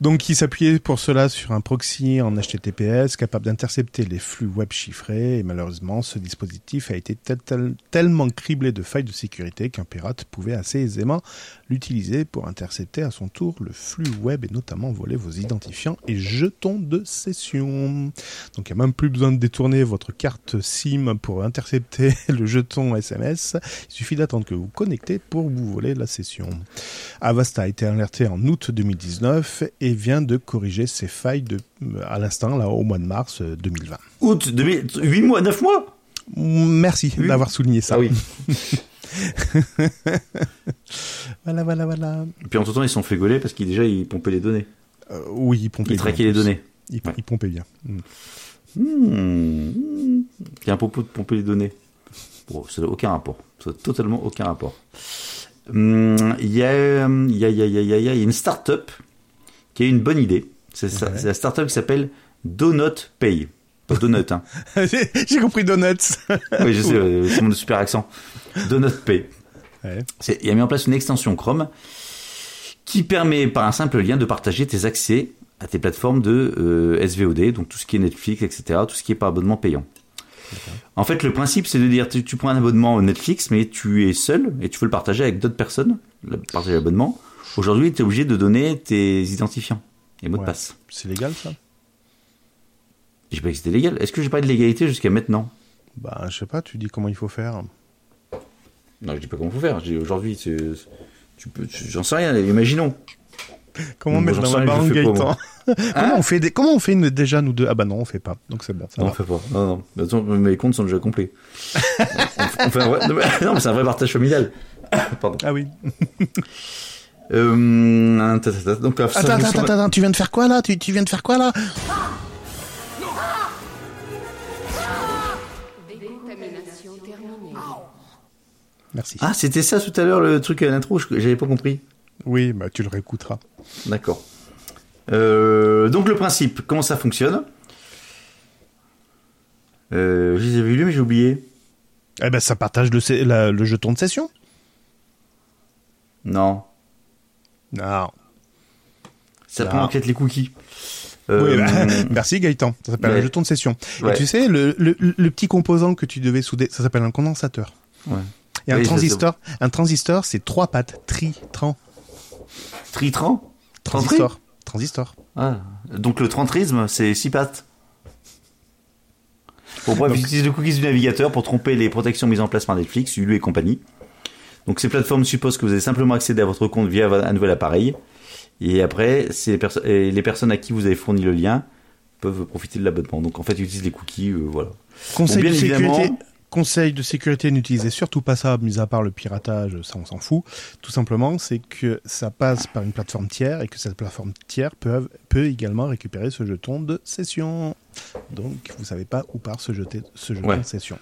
Donc, il s'appuyait pour cela sur un proxy en HTTPS capable d'intercepter les flux web chiffrés. Et malheureusement, ce dispositif a été tel- tel- tellement criblé de failles de sécurité qu'un pirate pouvait assez aisément l'utiliser pour intercepter à son tour le flux web et notamment voler vos identifiants et jetons de session. Donc il n'y a même plus besoin de détourner votre carte SIM pour intercepter le jeton SMS. Il suffit d'attendre que vous connectez pour vous voler la session. Avast a été alerté en août 2019 et vient de corriger ses failles de, à l'instant, là, au mois de mars euh, 2020. Août 2000, 8 mois, 9 mois? Merci Oui. d'avoir souligné ça. Ah oui. Voilà, voilà, voilà. Et puis entre temps, ils se sont fait gauler parce qu'ils déjà ils pompaient les données. Euh, oui, il pompait Ils traquaient en les données. Il, Ouais. il pompait bien. Mm. Hmm. Il y a un propos de pomper les données. Bon, ça n'a aucun rapport. Ça n'a totalement aucun rapport. Hmm, Il y, a, euh, y a une start-up qui a une bonne idée. C'est Ouais. la start-up qui s'appelle Donut Pay. Pas Donut, hein. J'ai compris Donuts. oui, je sais, euh, c'est mon super accent. Donut Pay. Ouais. Il a mis en place une extension Chrome qui permet par un simple lien de partager tes accès à tes plateformes de euh, SVOD, donc tout ce qui est Netflix, etc., tout ce qui est par abonnement payant. En fait, le principe, c'est de dire, tu, tu prends un abonnement Netflix, mais tu es seul et tu veux le partager avec d'autres personnes, le partager l'abonnement. Aujourd'hui, tu es obligé de donner tes identifiants et mots Ouais. de passe. C'est légal ça? J'ai pas dit que c'était légal. Est-ce que j'ai pas de légalité jusqu'à maintenant? Bah, je sais pas, tu dis comment il faut faire. Non, je dis pas comment faut faire. Aujourd'hui, tu peux, j'en sais rien. Imaginons. Comment mettre dans la barre Gaëtan? Comment, on fait des... comment on fait une... déjà nous deux? Ah bah non, on fait pas. Donc c'est bon, ça Non, on fait pas. Non, non. Mais Attends, mes comptes sont déjà complets. on, on fait un vrai... Non, mais c'est un vrai partage familial. Pardon. Ah oui. Euh. Donc, Attends, attends, attends, attends, tu viens de faire quoi là? Tu, tu viens de faire quoi là? Décontamination terminée. Merci. Ah, c'était ça tout à l'heure le truc à l'intro. J'avais pas compris. Oui, bah tu le réécouteras. D'accord. Euh, donc le principe, comment ça fonctionne? Euh, Je les avais lus mais j'ai oublié. Eh ben ça partage le, la- le jeton de session. Non. Non. Ça Non. prend en les cookies. Euh, Oui, bah, merci Gaëtan. Ça s'appelle ouais. un jeton de session. Ouais. Et tu sais, le, le, le petit composant que tu devais souder, ça s'appelle un condensateur. Ouais. Et un Oui, transistor, un transistor, c'est trois pattes. Tri, tran. Tritran? Transistor. Transistor. Ah, donc le trentrisme, c'est six pattes. Bon, bref, Donc- ils utilisent le cookies du navigateur pour tromper les protections mises en place par Netflix, Hulu et compagnie. Donc ces plateformes supposent que vous allez simplement accéder à votre compte via un nouvel appareil. Et après, les, perso- et les personnes à qui vous avez fourni le lien peuvent profiter de l'abonnement. Donc en fait, ils utilisent les cookies, euh, voilà. Conseil Bon, de sécurité. Conseil de sécurité, n'utilisez surtout pas ça, mis à part le piratage, ça on s'en fout. Tout simplement, c'est que ça passe par une plateforme tiers et que cette plateforme tiers peut, peut également récupérer ce jeton de session. Donc, vous savez pas où part ce, jeté, ce jeton Ouais. de session.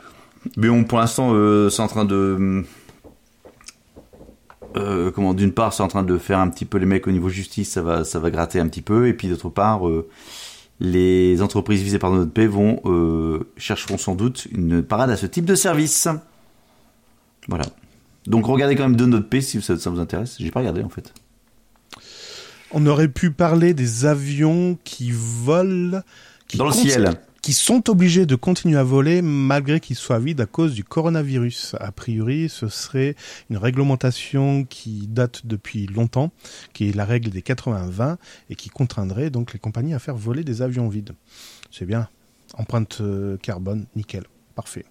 Mais bon, pour l'instant, euh, c'est en train de. Euh, comment D'une part, c'est en train de faire un petit peu les mecs au niveau justice, ça va, ça va gratter un petit peu. Et puis d'autre part, euh, les entreprises visées par notre paix vont euh, chercheront sans doute une parade à ce type de service. Voilà. Donc regardez quand même de notre paix si ça, ça vous intéresse. J'ai pas regardé en fait. On aurait pu parler des avions qui volent. Qui Dans le ciel. Qui sont obligés de continuer à voler malgré qu'ils soient vides à cause du coronavirus. A priori, ce serait une réglementation qui date depuis longtemps, qui est la règle des 80-20 et qui contraindrait donc les compagnies à faire voler des avions vides. C'est bien. Empreinte euh, carbone, nickel. Parfait.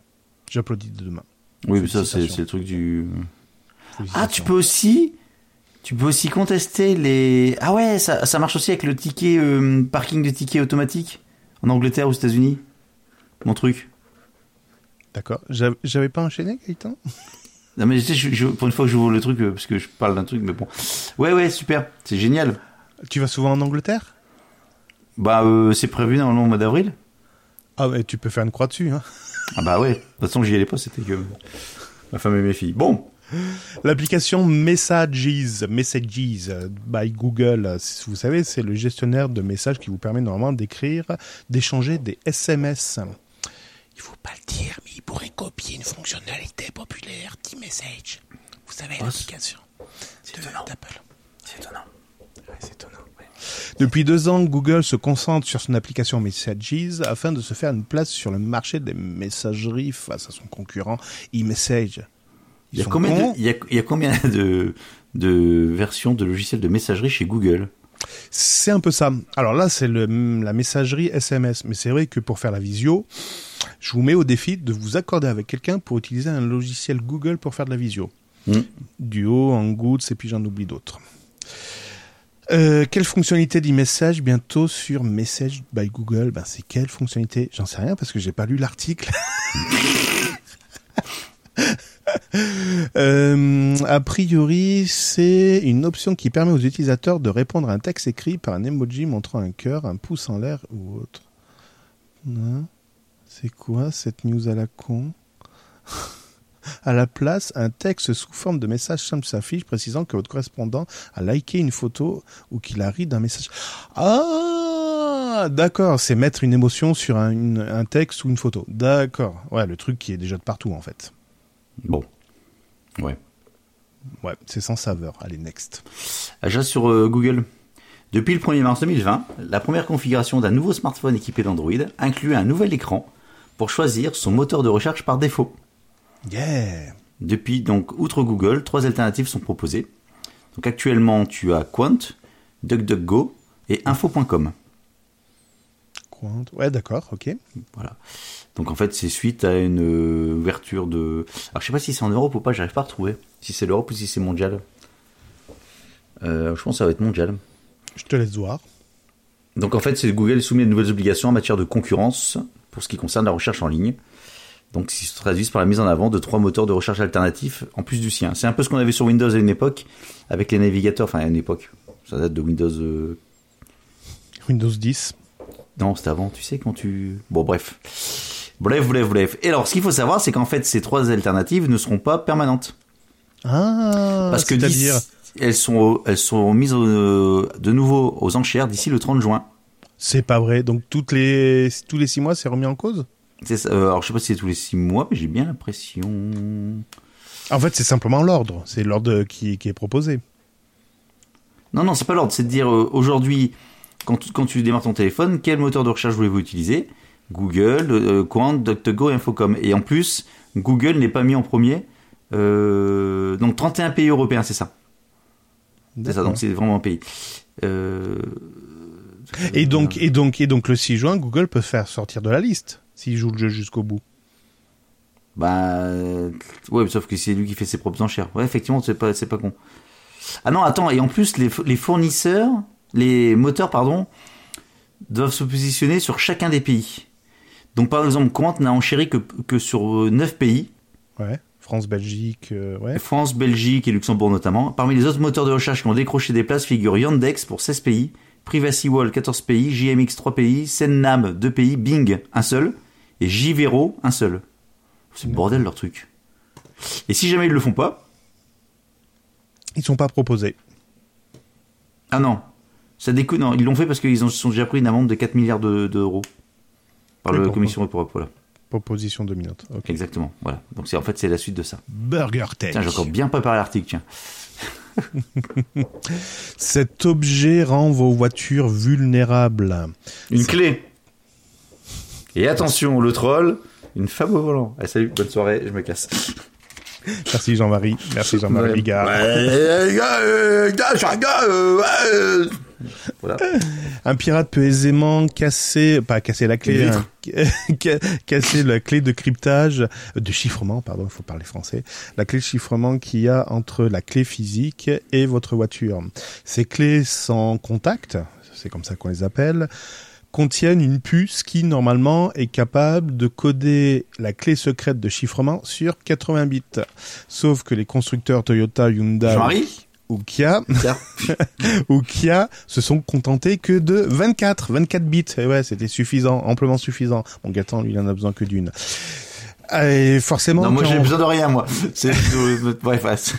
J'applaudis de demain. Oui, mais ça c'est le truc du. Ah, tu peux aussi, tu peux aussi contester les. Ah ouais, ça, ça marche aussi avec le ticket euh, parking de tickets automatique en Angleterre ou aux États-Unis. Mon truc. D'accord. J'avais pas enchaîné, Gaëtan? Non mais tu sais, je, je- pour une fois que j'ouvre le truc euh, parce que je parle d'un truc, mais bon. Ouais ouais, super, c'est génial. Tu vas souvent en Angleterre? Bah euh, c'est prévu normalement au mois d'avril. Ah ouais, tu peux faire une croix dessus. Hein. Ah bah ouais. De toute façon j'y allais pas, c'était que ma femme et mes filles. Bon. L'application Messages, Messages by Google, vous savez, c'est le gestionnaire de messages qui vous permet normalement d'écrire, d'échanger des SMS. Il faut pas le dire, mais il pourrait copier une fonctionnalité populaire d'e-message. Vous savez, Oh, l'application d'Apple. C'est étonnant. Ouais, c'est étonnant. ouais. Depuis deux ans, Google se concentre sur son application Messages afin de se faire une place sur le marché des messageries face à son concurrent e-message. Il y a sont combien de, il y a, il y a combien de de versions de logiciels de messagerie chez Google? C'est un peu ça. Alors là, c'est la messagerie SMS. Mais c'est vrai que pour faire la visio, je vous mets au défi de vous accorder avec quelqu'un pour utiliser un logiciel Google pour faire de la visio. Mm. Duo, Hangouts, et puis j'en oublie d'autres. Euh, quelle fonctionnalité d'e-message bientôt sur Message by Google? Ben c'est quelle fonctionnalité? J'en sais rien parce que j'ai pas lu l'article. Euh, a priori, c'est une option qui permet aux utilisateurs de répondre à un texte écrit par un emoji montrant un cœur, un pouce en l'air ou autre. Hein C'est quoi cette news à la con À la place, un texte sous forme de message simple s'affiche précisant que votre correspondant a liké une photo ou qu'il a ri d'un message. Ah, d'accord, c'est mettre une émotion sur un, un texte ou une photo. D'accord. Ouais, le truc qui est déjà de partout en fait. Bon. Ouais. Ouais, c'est sans saveur. Allez, next. Achat sur euh, Google. Depuis le 1er mars 2020, la première configuration d'un nouveau smartphone équipé d'Android inclut un nouvel écran pour choisir son moteur de recherche par défaut. Yeah Depuis, donc, outre Google, trois alternatives sont proposées. Donc actuellement, tu as Quant, DuckDuckGo et Info.com. Ouais, d'accord, ok. Voilà. Donc en fait, c'est suite à une euh, ouverture de. Alors je sais pas si c'est en Europe ou pas, j'arrive pas à retrouver. Si c'est l'Europe ou si c'est mondial. Euh, je pense que ça va être mondial. Je te laisse voir. Donc en fait, c'est Google soumet de nouvelles obligations en matière de concurrence pour ce qui concerne la recherche en ligne. Donc, qui se traduisent par la mise en avant de trois moteurs de recherche alternatifs en plus du sien. C'est un peu ce qu'on avait sur Windows à une époque, avec les navigateurs. Enfin, à une époque, ça date de Windows. euh, Windows 10. Non, c'était avant. Tu sais quand tu. Bon, bref, bref, bref, bref. Et alors, ce qu'il faut savoir, c'est qu'en fait, ces trois alternatives ne seront pas permanentes, Ah parce que d'ici- elles sont, elles sont mises au- de nouveau aux enchères d'ici le 30 juin. C'est pas vrai. Donc toutes les tous les six mois, c'est remis en cause? Ça. Euh, alors, je sais pas si c'est tous les six mois, mais j'ai bien l'impression. En fait, c'est simplement l'ordre. C'est l'ordre qui, qui est proposé. Non, non, c'est pas l'ordre. C'est de dire euh, aujourd'hui, quand, tu- quand tu démarres ton téléphone, quel moteur de recherche voulez-vous utiliser? Google, euh, Quant, DuckDuckGo Infocom. Et en plus, Google n'est pas mis en premier. Euh, donc 31 pays européens, c'est ça? C'est ça, donc c'est vraiment un pays. Euh... Et donc, et donc, et donc, le 6 juin, Google peut faire sortir de la liste s'il joue le jeu jusqu'au bout. Bah, ouais, sauf que c'est lui qui fait ses propres enchères. Ouais, effectivement, c'est pas, c'est pas con. Ah non, attends, et en plus, les, les fournisseurs, les moteurs, pardon, doivent se positionner sur chacun des pays. Donc, par exemple, Quant n'a enchéri que, que sur 9 pays, Ouais. France, Belgique, euh, ouais. France, Belgique et Luxembourg notamment. Parmi les autres moteurs de recherche qui ont décroché des places figurent Yandex pour 16 pays, Privacy Wall 14 pays, JMX 3 pays, Sennam 2 pays, Bing un seul, et Jivero un seul. C'est le bordel leur truc. Et si jamais ils le font pas, Ils sont pas proposés. ah non, ça déconne, non, ils l'ont fait parce qu'ils ont- se sont déjà pris une amende de 4 milliards de- d'euros par la Commission européenne. Voilà, Proposition dominante. Exactement. Voilà. Donc en fait c'est la suite de ça. Burger Tech. Tiens, j'ai encore bien préparé l'article, tiens. Cet objet rend vos voitures vulnérables. Une clé. Et attention, le troll, une femme au volant. Allez, salut, bonne soirée, je me casse. Merci Jean-Marie. Merci Jean-Marie. Bigard. Ouais, les gars, euh, gars, gars. Voilà. Un pirate peut aisément casser, pas casser la clé, hein, ca- casser la clé de cryptage, de chiffrement, pardon, il faut parler français, la clé de chiffrement qu'il y a entre la clé physique et votre voiture. Ces clés sans contact, c'est comme ça qu'on les appelle, contiennent une puce qui normalement est capable de coder la clé secrète de chiffrement sur 80 bits. Sauf que les constructeurs Toyota, Hyundai Jean-Marie ou Kia ou Kia se sont contentés que de 24, 24 bits. Et ouais, c'était suffisant, amplement suffisant. Bon, Gaëtan, lui, il en a besoin que d'une. Et forcément, Non, moi j'ai on, besoin de rien, moi. C'est, bref,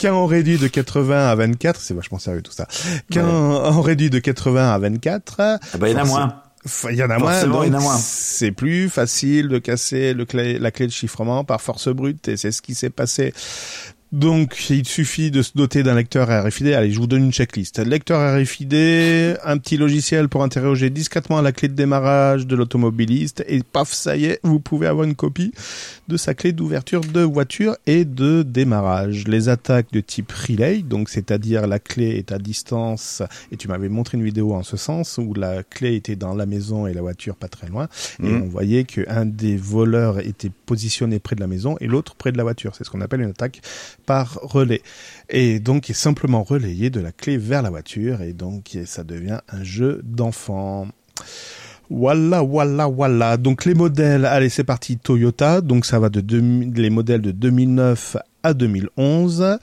quand on réduit de 80 à 24, c'est vachement sérieux tout ça. Quand on réduit de 80 à 24, ah bah, il y en a moins. il y en a moins, Forcément, c'est plus facile de casser le clé, la clé de chiffrement par force brute, et c'est ce qui s'est passé. Donc, il suffit de se doter d'un lecteur RFID. Allez, je vous donne une checklist. Lecteur RFID, un petit logiciel pour interroger discrètement la clé de démarrage de l'automobiliste, et paf, ça y est, vous pouvez avoir une copie de sa clé d'ouverture de voiture et de démarrage. Les attaques de type relay, donc c'est-à-dire la clé est à distance, et tu m'avais montré une vidéo en ce sens, où la clé était dans la maison et la voiture pas très loin, et Mhm. on voyait qu'un des voleurs était positionné près de la maison et l'autre près de la voiture. C'est ce qu'on appelle une attaque par relais. Et donc, est simplement relayé de la clé vers la voiture, et donc ça devient un jeu d'enfant. Voilà, voilà, voilà. Donc les modèles, allez, c'est parti. Toyota, donc ça va de 2000 les modèles de 2009 à 2011.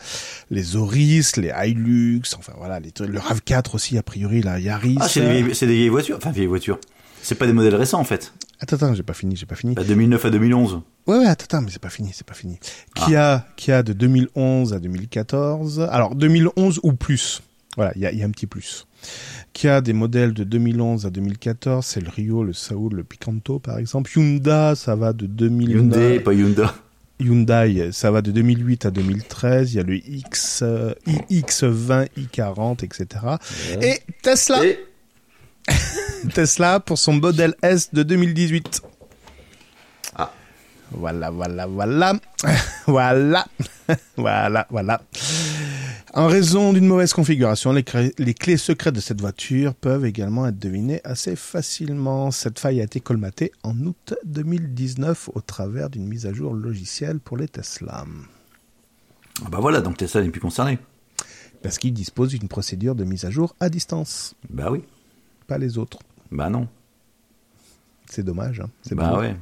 Les Auris, les Hilux, enfin voilà, le RAV4 aussi, a priori, la Yaris. Ah, c'est des, c'est des vieilles voitures. Enfin, vieilles voitures. C'est pas des modèles récents, en fait. Attends, attends, j'ai pas fini, j'ai pas fini. Bah, 2009 à 2011. Ouais, ouais, attends, attends, mais c'est pas fini, c'est pas fini. Kia, Kia de 2011 à 2014. Alors, 2011 ou plus. Voilà, il y a, y a un petit plus. Kia des modèles de 2011 à 2014, c'est le Rio, le Saoul, le Picanto, par exemple. Hyundai, ça va de 2009. Hyundai, pas Hyundai. Hyundai, ça va de 2008 à 2013. Il y a le X, euh, iX20, i40, etc. Et Tesla, Et Tesla pour son modèle S de 2018. Ah. Voilà, voilà, voilà. voilà. voilà, voilà. En raison d'une mauvaise configuration, les, clés secrètes de cette voiture peuvent également être devinées assez facilement. Cette faille a été colmatée en août 2019 au travers d'une mise à jour logicielle pour les Tesla. Ah bah voilà, donc Tesla n'est plus concerné. Parce qu'ils disposent d'une procédure de mise à jour à distance, Bah oui. pas les autres. Bah non. C'est dommage. Hein. C'est Bah ouais.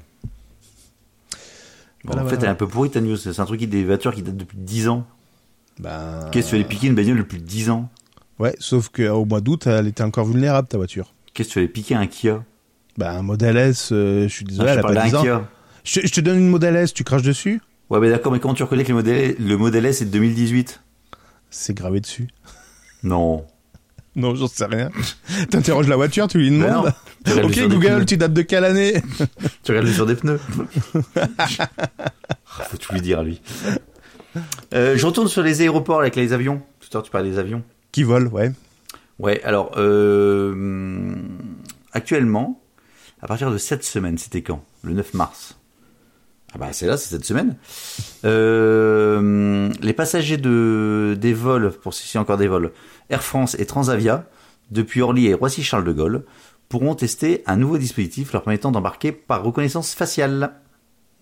Bon, Voilà, en fait, elle est un peu pourrie ta news. C'est un truc qui des voitures qui datent depuis 10 ans. Ben, Qu'est-ce que tu les piquer une bagnole depuis 10 ans? Ouais, sauf qu'au mois d'août, elle était encore vulnérable, ta voiture. Qu'est-ce que tu les piquer un Kia? Ben, un modèle S, euh, je suis désolé, Ah, elle je a parle pas d'un 10 ans. Kia. Je, je te donne une modèle S, tu craches dessus? Ouais, mais d'accord, mais comment tu reconnais que le modèle S est de 2018 C'est gravé dessus. Non. Non, j'en sais rien. T'interroges la voiture, tu lui demandes. non. Tu regardes ok, Google, tu dates de quelle année? Tu regardes sur des pneus. Faut tout lui dire à lui. Euh, je retourne sur les aéroports avec les avions. Tout à l'heure, tu parlais des avions. Qui vole, ouais. Ouais, alors, euh, actuellement, à partir de cette semaine, c'était quand? Le 9 mars. Ah bah c'est là, c'est cette semaine. Euh, les passagers de des vols, pour si encore des vols, Air France et Transavia, depuis Orly et Roissy-Charles de Gaulle, pourront tester un nouveau dispositif leur permettant d'embarquer par reconnaissance faciale.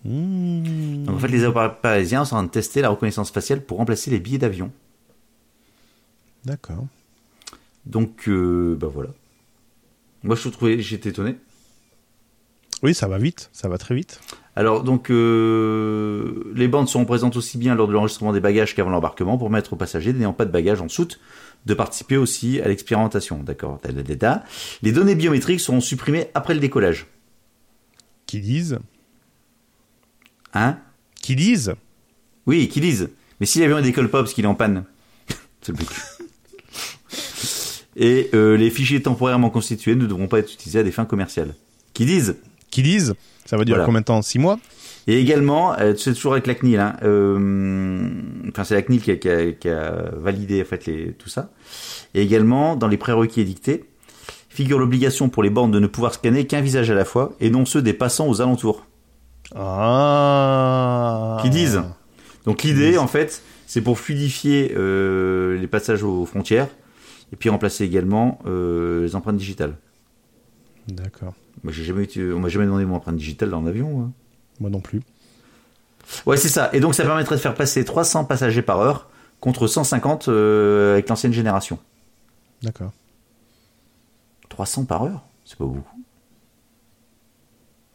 Mmh. Donc en fait, les aéroports parisiens sont en train de tester la reconnaissance faciale pour remplacer les billets d'avion. D'accord. Donc euh, bah voilà. Moi je trouvais, j'étais étonné. Oui, ça va vite, ça va très vite. Alors donc euh, les bandes seront présentes aussi bien lors de l'enregistrement des bagages qu'avant l'embarquement pour permettre aux passagers n'ayant pas de bagages en soute de participer aussi à l'expérimentation. D'accord. Les données biométriques seront supprimées après le décollage. Qui disent Hein? Qui disent Oui, qui disent. Mais si l'avion ne décolle pas parce qu'il est en panne, c'est le but. Et euh, les fichiers temporairement constitués ne devront pas être utilisés à des fins commerciales. Qui disent? Qui disent Ça va durer Voilà. combien de temps? 6 mois? Et également, euh, c'est toujours avec la CNIL, hein, euh, enfin c'est la CNIL qui a, qui a- qui a validé en fait les, tout ça. Et également, dans les prérequis édictés, figure l'obligation pour les bornes de ne pouvoir scanner qu'un visage à la fois et non ceux des passants aux alentours. Ah Qui disent Donc l'idée, en fait, c'est pour fluidifier euh, les passages aux frontières et puis remplacer également les empreintes digitales. D'accord. Moi, j'ai jamais, été- on m'a jamais demandé mon empreinte digitale dans l'avion. hein. Moi non plus. Ouais, c'est ça. Et donc, ça permettrait de faire passer 300 passagers par heure contre 150 euh, avec l'ancienne génération. D'accord. 300 par heure? C'est pas beaucoup.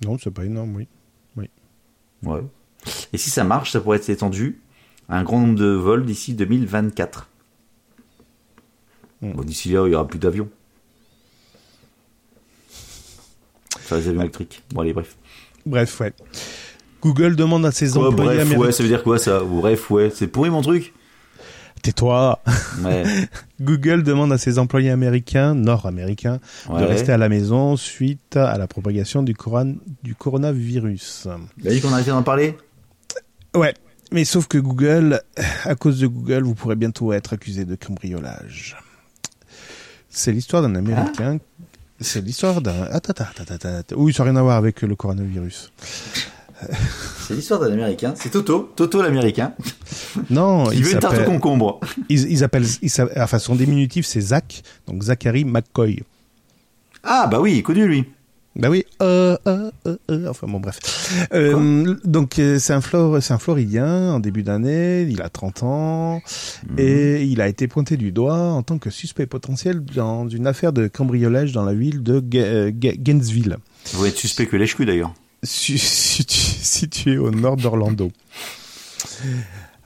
Non, c'est pas énorme, oui. Ouais. Et si ça marche, ça pourrait être étendu à un grand nombre de vols d'ici 2024. Hmm. Bon, d'ici là, il y aura plus d'avions. Sur les avions électriques. Bon, allez, bref. Bref, ouais. Google demande à ses Quoi, employés bref, américains. ouais, ça veut dire quoi ça Bref, ouais, c'est pourri mon truc Tais-toi. Ouais. Google demande à ses employés américains, nord-américains, de rester à la maison suite à la propagation du, coran- du coronavirus. Il a dit qu'on arrêtait d'en parler Ouais. Mais sauf que Google, à cause de Google, vous pourrez bientôt être accusé de cambriolage. C'est l'histoire d'un Américain. C'est l'histoire d'un. Attends, attends, attends, attends. Oui, ça n'a rien à voir avec le coronavirus. C'est l'histoire d'un américain. C'est Toto. Toto l'américain. Non, Il veut une tarte au concombre. ils, ils appellent, ils enfin, son diminutif, c'est Zach, donc Zachary McCoy. Ah, bah oui, connu lui. Bah oui, euh, euh, euh, euh, enfin bon bref. Euh, donc euh, c'est un Flor- un Floridien en début d'année, il a 30 ans et il a été pointé du doigt en tant que suspect potentiel dans une affaire de cambriolage dans la ville de Ga- euh, Ga- Gainesville, Vous êtes suspect que lèche-cul d'ailleurs. situé au nord d'Orlando.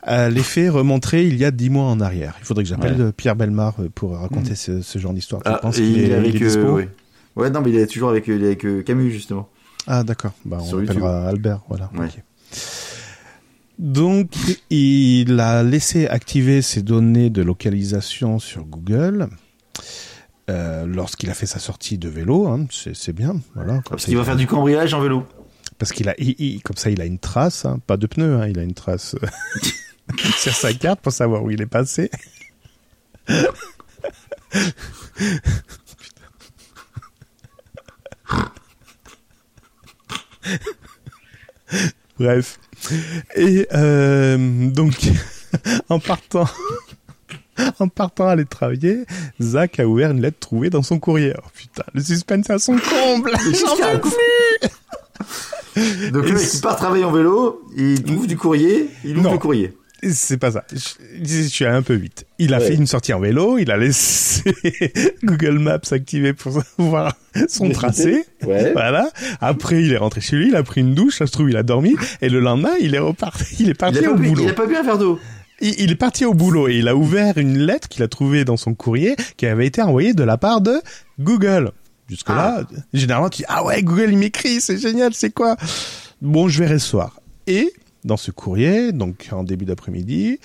Euh, les faits remonteraient il y a dix mois en arrière. Il faudrait que j'appelle Ouais. Pierre Belmar pour raconter ce, ce genre d'histoire. Ah, qu'il il est, avec. il est euh, dispo ouais. Ouais, non, mais il est toujours avec, il est avec euh, Camus justement. Ah d'accord, bah, on Sur appellera Albert, voilà. Ouais. Donc il a laissé activer ses données de localisation sur Google euh, lorsqu'il a fait sa sortie de vélo, hein, c'est bien, voilà. comme Parce qu'il va faire du cambriolage en vélo. parce qu'il a, il- il- comme ça il a une trace, hein, pas de pneu, hein, il a une trace euh, sur sa carte pour savoir où il est passé. Bref. Et euh, donc, en partant, en partant aller travailler, Zach a ouvert une lettre trouvée dans son courrier. Oh putain, le suspense à son comble. J'en peux plus. Donc le mec, il part travailler en vélo, il ouvre du courrier, il ouvre Non. le courrier. C'est pas ça. Je, je suis allé un peu vite. Il a Ouais. fait une sortie en vélo, il a laissé Google Maps activé pour voir son tracé. Ouais. Voilà. Après, il est rentré chez lui, il a pris une douche, ça se trouve, il a dormi. Et le lendemain, il est reparti, il est parti au bu, boulot. il a pas bu un verre d'eau. Il, il est parti au boulot et il a ouvert une lettre qu'il a trouvée dans son courrier qui avait été envoyée de la part de Google. Jusque-là, généralement, tu dis, ah ouais, Google, il m'écrit, c'est génial, c'est quoi? Bon, je verrai ce soir. Et, dans ce courrier, donc en début d'après-midi,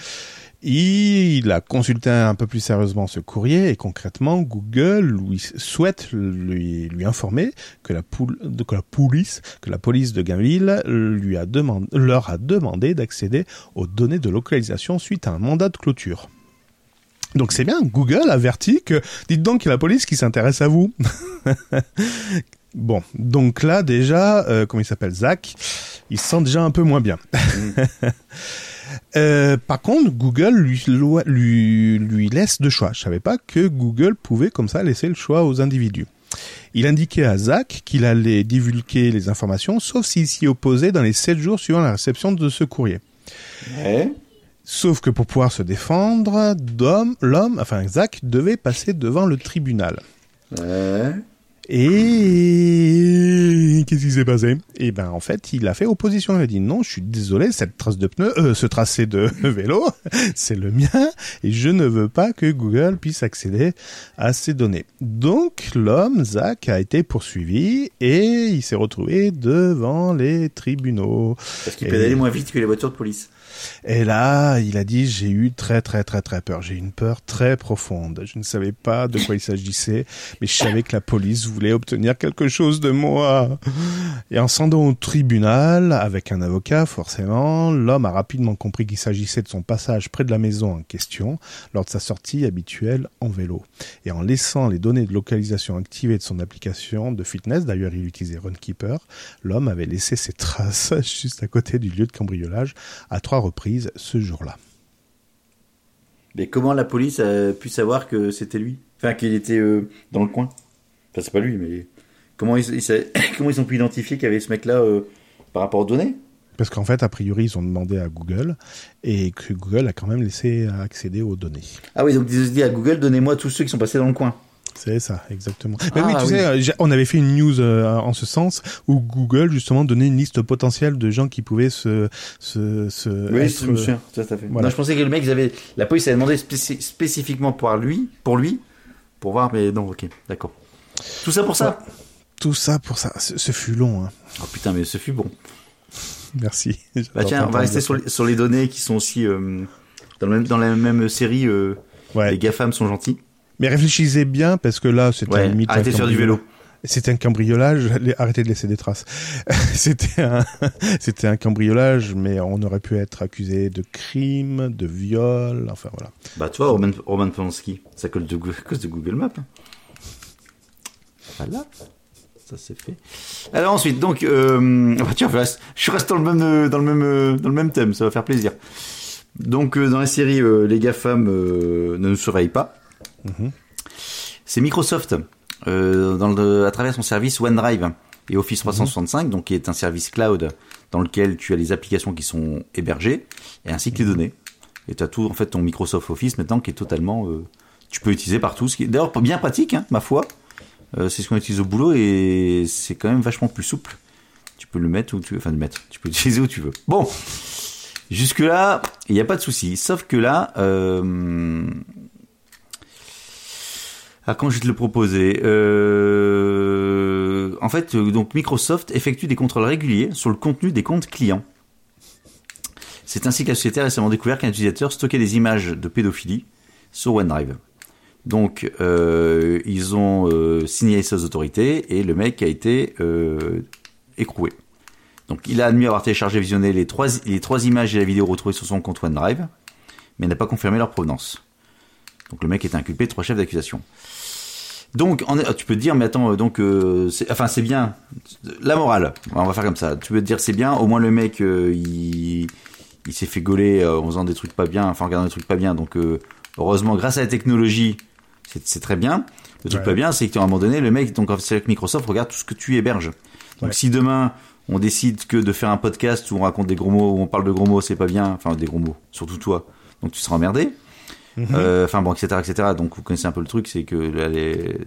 il a consulté un peu plus sérieusement ce courrier et concrètement, Google lui souhaite lui, lui informer que la, poule, de- que la police, que la police de Gainville lui a demandé, leur a demandé d'accéder aux données de localisation suite à un mandat de clôture. Donc c'est bien, Google avertit que, dites donc qu'il y a la police qui s'intéresse à vous. bon, donc là déjà, euh, comment il s'appelle, Zach, il se sent déjà un peu moins bien. Euh, par contre, Google lui, loi- lui, lui laisse de choix. Je savais pas que Google pouvait comme ça laisser le choix aux individus. Il indiquait à Zach qu'il allait divulguer les informations, sauf s'il s'y opposait dans les 7 jours suivant la réception de ce courrier. Ouais. Sauf que pour pouvoir se défendre, l'homme, enfin Zach, devait passer devant le tribunal. Ouais. Et qu'est-ce qui s'est passé? Eh ben en fait, il a fait opposition. Il a dit non, je suis désolé, cette trace de pneu, euh, ce tracé de vélo, c'est le mien et je ne veux pas que Google puisse accéder à ces données. Donc l'homme Zach a été poursuivi et il s'est retrouvé devant les tribunaux. Parce qu'il Et- pédalait moins vite que les voitures de police. Et là, il a dit j'ai eu très très très très peur. J'ai eu une peur très profonde. Je ne savais pas de quoi il s'agissait, mais je savais que la police voulait obtenir quelque chose de moi. Et en se rendant au tribunal avec un avocat, forcément, l'homme a rapidement compris qu'il s'agissait de son passage près de la maison en question lors de sa sortie habituelle en vélo. Et en laissant les données de localisation activées de son application de fitness, d'ailleurs il utilisait Runkeeper, l'homme avait laissé ses traces juste à côté du lieu de cambriolage à trois reprises ce jour-là. Mais comment la police a pu savoir que c'était lui? Enfin, qu'il était euh, dans le coin? Enfin, c'est pas lui, mais. Comment ils, ils sa- comment ils ont pu identifier qu'il y avait ce mec-là euh, par rapport aux données? Parce qu'en fait, a priori, ils ont demandé à Google et que Google a quand même laissé accéder aux données. Ah oui, donc ils se disent à Google, donnez-moi tous ceux qui sont passés dans le coin. C'est ça, exactement. Mais Ah, oui, tu oui. sais, euh, on avait fait une news euh, en ce sens où Google justement donnait une liste potentielle de gens qui pouvaient se se, se Oui, être- je me souviens, tout à fait. voilà. Non, je pensais que le mec, ils avaient... la police avait demandé spéci- spécifiquement pour lui, pour lui, pour voir, mais non, ok, d'accord. Tout ça pour ça tout ça pour ça. Ce, ce fut long. Hein. Oh putain, mais ce fut bon. Merci. Bah tiens, on va rester sur les, sur les données qui sont aussi euh, dans, le même, dans la même série. euh, Ouais. Les GAFAM sont gentils. Mais réfléchissez bien parce que là, c'était Ouais, un limite. arrêtez de faire du cambriolage. vélo. C'était un cambriolage. Arrêtez de laisser des traces. c'était un, c'était un cambriolage, mais on aurait pu être accusé de crime, de viol. Enfin voilà. Bah, tu vois, Roman, Roman Polanski, ça colle de, cause de Google Maps. hein. Voilà. Ça c'est fait. Alors ensuite, donc, euh, bah, tiens, je reste- dans le même, euh, dans le même, euh, dans le même thème, ça va faire plaisir. Donc, euh, dans la série, euh, les GAFAM euh, ne nous surveillent pas. Mhm. C'est Microsoft, euh, dans le, à travers son service OneDrive et Office 365, donc qui est un service cloud dans lequel tu as les applications qui sont hébergées et ainsi que les données. Et tu as tout, en fait, ton Microsoft Office maintenant qui est totalement, euh, tu peux utiliser partout, ce qui est d'ailleurs bien pratique, hein, ma foi. Euh, c'est ce qu'on utilise au boulot et c'est quand même vachement plus souple. Tu peux le mettre où tu veux, enfin le mettre, tu peux l'utiliser où tu veux. Bon, jusque là, il n'y a pas de souci. Sauf que là, euh... ah, quand je vais te le proposer, euh... en fait, euh, donc Microsoft effectue des contrôles réguliers sur le contenu des comptes clients. C'est ainsi que la société a récemment découvert qu'un utilisateur stockait des images de pédophilie sur OneDrive. Donc, euh, ils ont signalé ça aux autorités et le mec a été écroué. Donc, il a admis avoir téléchargé et visionné les trois, les trois images et la vidéo retrouvées sur son compte OneDrive, mais n'a pas confirmé leur provenance. Donc, le mec est inculpé trois chefs d'accusation. Donc, en- tu peux te dire, mais attends, euh, donc, euh, c'est- enfin, c'est bien. La morale, on va faire comme ça. Tu peux te dire, c'est bien. Au moins, le mec, euh, il, il s'est fait gauler en faisant des trucs pas bien, enfin, en regardant des trucs pas bien. Donc, heureusement, grâce à la technologie, c'est très bien. Le truc Ouais. pas bien, c'est qu'à un moment donné, le mec, donc, c'est que Microsoft regarde tout ce que tu héberges. Donc, Ouais. si demain, on décide que de faire un podcast où on raconte des gros mots, où on parle de gros mots, c'est pas bien, enfin, des gros mots, surtout toi. Donc, tu seras emmerdé. Euh, Enfin bon, etc., etc. Donc vous connaissez un peu le truc, c'est que là, les-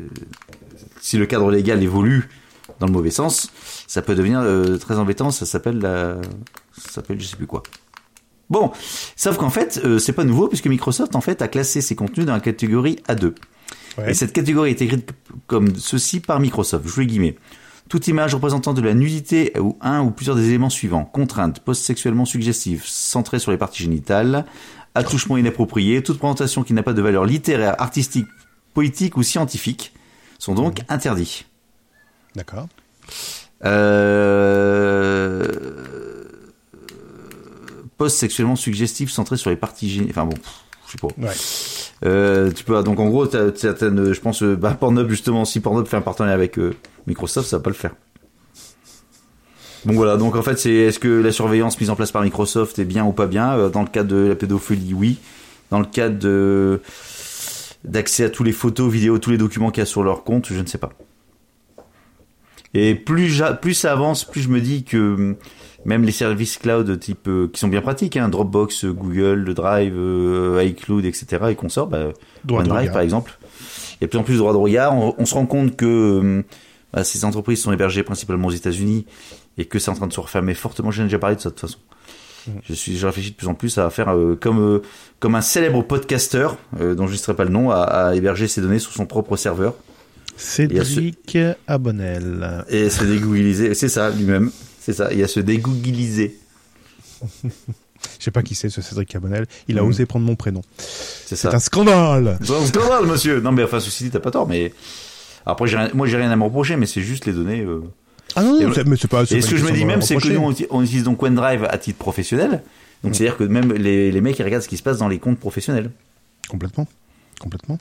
si le cadre légal évolue dans le mauvais sens, ça peut devenir euh, très embêtant. Ça s'appelle la, ça s'appelle je sais plus quoi. Bon, sauf qu'en fait, euh, c'est pas nouveau puisque Microsoft en fait a classé ses contenus dans la catégorie A2. Ouais. Et cette catégorie est écrite comme ceci par Microsoft. Je vous les guillemets. Toute image représentant de la nudité ou un ou plusieurs des éléments suivants contrainte, post sexuellement suggestive, centrée sur les parties génitales, attouchement inapproprié, toute présentation qui n'a pas de valeur littéraire, artistique, politique ou scientifique sont donc interdits. D'accord. Euh... Post sexuellement suggestif centré sur les parties génitales. Enfin bon, je sais pas. Ouais. Euh, tu peux donc en gros certaines je pense euh, bah Pornhub justement si Pornhub fait un partenariat avec euh, Microsoft ça va pas le faire Bon voilà, donc en fait, c'est est-ce que la surveillance mise en place par Microsoft est bien ou pas bien? Euh, Dans le cas de la pédophilie, oui. Dans le cas de d'accès à tous les photos, vidéos, tous les documents qu'il y a sur leur compte, je ne sais pas. Et plus, plus ça avance, plus je me dis que hum, même les services cloud type euh, qui sont bien pratiques, hein, Dropbox, euh, Google, le Drive, euh, iCloud, etc. et consorts, bah, Droit de OneDrive par exemple, il y a de plus en plus de droits de regard. On, on se rend compte que hum, bah, ces entreprises sont hébergées principalement aux États-Unis et que c'est en train de se refermer fortement. J'en ai déjà parlé de ça de toute façon. Je suis, je réfléchis de plus en plus à faire euh, comme euh, comme un célèbre podcaster euh, dont je ne citerai pas le nom à, à héberger ses données sur son propre serveur Cédric Abonnel. et se dégoogliser. C'est ça lui-même. C'est ça. Il y a se dégoogliser. Je sais pas qui c'est ce Cédric Abonnel. Il a Mhm. osé prendre mon prénom. C'est un scandale. C'est un scandale, monsieur. Non mais enfin ceci dit, t'as pas tort. Mais après, j'ai rien- moi j'ai rien à me reprocher, mais c'est juste les données. euh, Ah non, non, mais c'est pas. Et ce que je me dis même, c'est que nous, on uti- on utilise donc OneDrive à titre professionnel. Donc, c'est-à-dire que même les, les mecs, ils regardent ce qui se passe dans les comptes professionnels. Complètement. Complètement.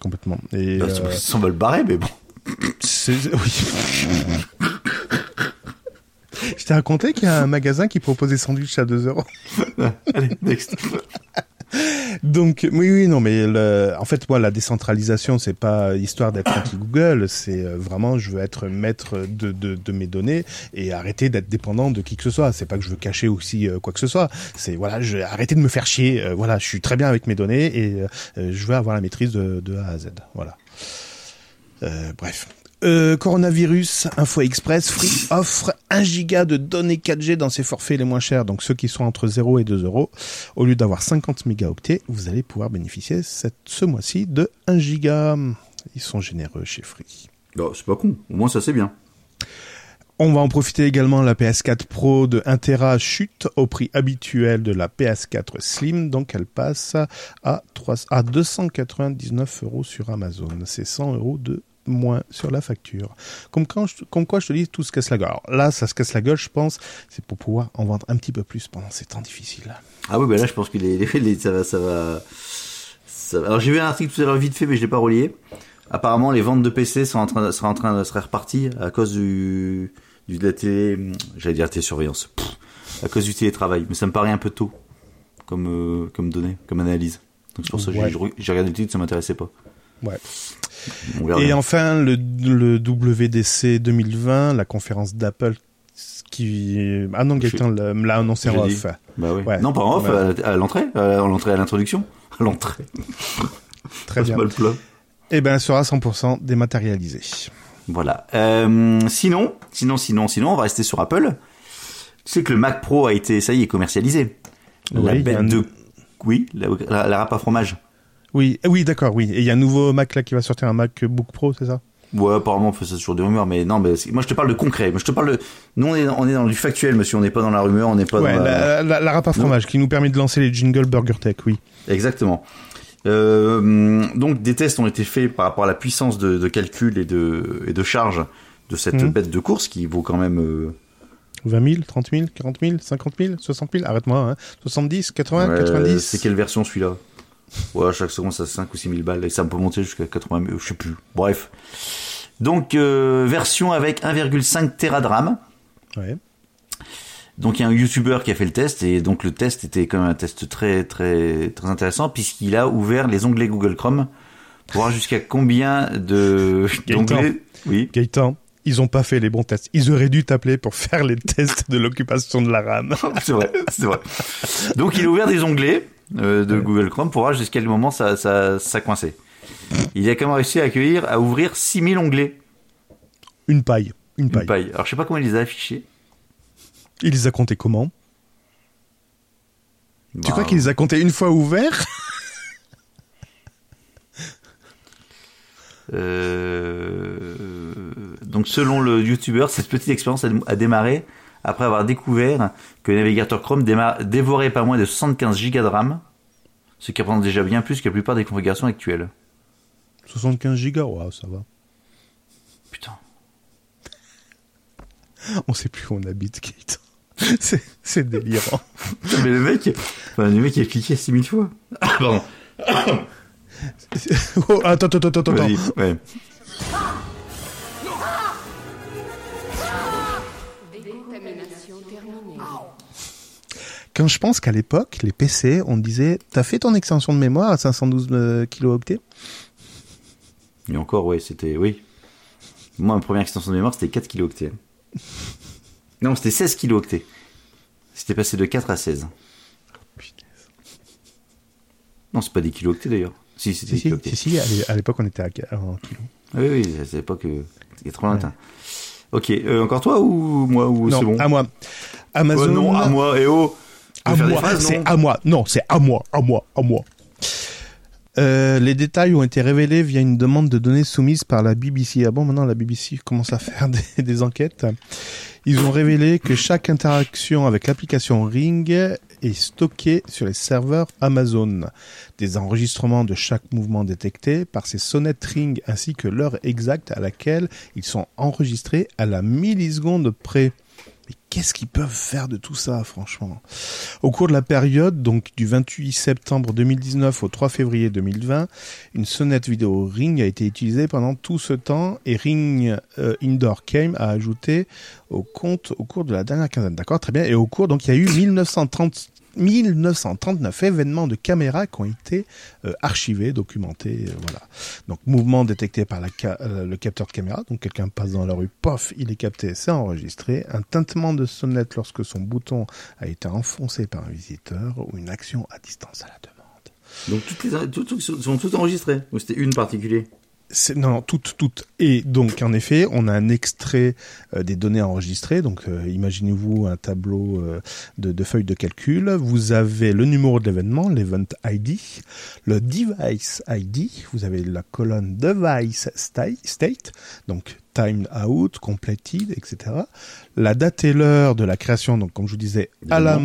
Complètement. Et, Ils euh, s'en veulent barrer, mais bon. c'est- oui. Je t'ai raconté qu'il y a un magasin qui proposait sandwich à 2 euros. Allez, next. Donc oui oui non mais le, en fait moi la décentralisation c'est pas histoire d'être anti Google c'est euh, vraiment je veux être maître de, de, de mes données et arrêter d'être dépendant de qui que ce soit. C'est pas que je veux cacher aussi euh, quoi que ce soit. C'est voilà je arrêter de me faire chier euh, voilà je suis très bien avec mes données et je veux avoir la maîtrise de, de A à Z. Voilà. Euh, bref euh, coronavirus, Info Express, Free offre 1 giga de données 4G dans ses forfaits les moins chers, donc ceux qui sont entre 0 et 2 euros. Au lieu d'avoir 50 mégaoctets, vous allez pouvoir bénéficier cette, ce mois-ci de 1 giga. Ils sont généreux chez Free. Non, c'est pas con. Au moins, ça, c'est bien. On va en profiter également, la PS4 Pro de 1 Tera chute au prix habituel de la PS4 Slim, donc elle passe à, 3, à 299 euros sur Amazon. C'est 100 euros de moins sur la facture. Comme, quand je- comme quoi je te dis, tout se casse la gueule. Alors là, ça se casse la gueule, je pense, c'est pour pouvoir en vendre un petit peu plus pendant ces temps difficiles. Ah oui, là, je pense que les, les- les- ça va, ça va, ça va- Alors, j'ai vu un article tout à l'heure vite fait, mais je l'ai pas relié. Apparemment, les ventes de PC sont en train, seraient en train de seraient reparties à cause du, du de la télé, j'allais dire télésurveillance, Pff, à cause du télétravail. Mais ça me paraît un peu tôt, comme, euh, comme données, comme analyse. Donc c'est pour ça que j'ai- Ouais. j'ai regardé le titre, ça m'intéressait pas. Ouais. Et bien. enfin, le, le WDC 2020, la conférence d'Apple qui... Ah non, Gaëtan l'a l'a annoncé en off. Bah oui. Ouais. Non, pas en off, Ouais. à, à l'entrée, à l'entrée, à l'introduction. À l'entrée. Très bien. pas le plat. Eh elle sera 100% dématérialisée. Voilà. Euh, sinon, sinon, sinon, sinon, on va rester sur Apple. Tu sais que le Mac Pro a été, ça y est, commercialisé. la Oui, il y a bête un- de, oui, la, la, la râpe à fromage. Oui, eh oui, d'accord, oui. Et il y a un nouveau Mac là qui va sortir, un MacBook Pro, c'est ça? Ouais, apparemment, on fait ça sur des rumeurs, mais non, mais moi, je te parle de concret. Moi, je te parle de, nous, on est, on est dans du factuel, monsieur. On n'est pas dans la rumeur, on n'est pas Ouais, dans la... la, la, la à fromage qui nous permet de lancer les jingles Burger Tech, oui. Exactement. Euh, donc des tests ont été faits par rapport à la puissance de, de calcul et de, et de charge de cette Mhm. bête de course qui vaut quand même euh, 20 000, 30 000, 40 000, 50 000, 60 000, arrête-moi, hein. 70, 80, ouais, 90 C'est quelle version celui-là? Ouais, chaque seconde ça 5 ou 6 000 balles et ça peut monter jusqu'à 80 000, je sais plus. Bref. Donc euh, version avec 1,5 Tera de RAM. Ouais. Donc il y a un YouTuber qui a fait le test et donc le test était quand même un test très très très intéressant puisqu'il a ouvert les onglets Google Chrome pour voir jusqu'à combien de d'onglets. Oui. Gaëtan, ils ont pas fait les bons tests. Ils auraient dû t'appeler pour faire les tests de l'occupation de la RAM. c'est vrai, c'est vrai. Donc il a ouvert des onglets euh, de Google Chrome pour voir jusqu'à quel moment ça, ça, ça coinçait. Il a quand même réussi à accueillir, à ouvrir 6000 onglets. Une paille. Une Une paille. paille. Alors je sais pas comment il les a affichés. Il les a comptés comment? Tu Bah, crois qu'il les a comptés une fois ouverts? Euh, Donc selon le YouTuber, cette petite expérience a démarré après avoir découvert que le navigateur Chrome dévorait pas moins de 75 Go de RAM, ce qui représente déjà bien plus que la plupart des configurations actuelles. 75 gigas, waouh, ça va. Putain. On sait plus où on habite, Gaëtan. C'est, délirant. Mais le mec, enfin, le mec il a cliqué 6000 fois. Ah, pardon. Oh, attends, attends, attends, attends. Ouais. Quand je pense qu'à l'époque, les PC, on disait, t'as fait ton extension de mémoire à 512 euh, kilooctets? Et encore, ouais, c'était. Oui. Moi, ma première extension de mémoire, c'était 4 kilooctets. Non, c'était 16 kilooctets. C'était passé de 4 à 16. Non, c'est pas des kilooctets d'ailleurs. Si, c'était Si, si, kilooctets. si, si, à l'é- à l'époque, on était à en kilo. Oui, oui, c'est l'époque. euh, C'est trop lointain. Ok, euh, encore toi ou moi ou c'est Non, bon à moi. Amazon. Euh, Non, à moi, et oh Tu veux À moi, c'est à moi. Non, c'est à moi, à moi, à moi. Euh, les détails ont été révélés via une demande de données soumise par la BBC. Ah bon, maintenant la BBC commence à faire des, des enquêtes. Ils ont révélé que chaque interaction avec l'application Ring est stockée sur les serveurs Amazon. Des enregistrements de chaque mouvement détecté par ces sonnettes Ring ainsi que l'heure exacte à laquelle ils sont enregistrés à la milliseconde près. Mais qu'est-ce qu'ils peuvent faire de tout ça, franchement? Au cours de la période, donc du 28 septembre 2019 au 3 février 2020, une sonnette vidéo Ring a été utilisée pendant tout ce temps et Ring euh, Indoor Came a ajouté au compte au cours de la dernière quinzaine. D'accord, très bien. Et au cours, donc il y a eu 1930 1939 événements de caméras qui ont été euh, archivés, documentés, euh, voilà. Donc mouvement détecté par euh, le capteur de caméra, donc quelqu'un passe dans la rue, pof, il est capté, c'est enregistré. Un tintement de sonnette lorsque son bouton a été enfoncé par un visiteur ou une action à distance à la demande. Donc toutes les sont toutes enregistrées Ou c'était une particulière? Non, toutes, toutes. Et donc, en effet, on a un extrait euh, des données enregistrées. Donc, euh, imaginez-vous un tableau euh, de, feuilles de calcul. Vous avez le numéro de l'événement, l'event ID, le device ID. Vous avez la colonne device sta- state, donc time out, completed, etc. La date et l'heure de la création, donc comme je vous disais, à la,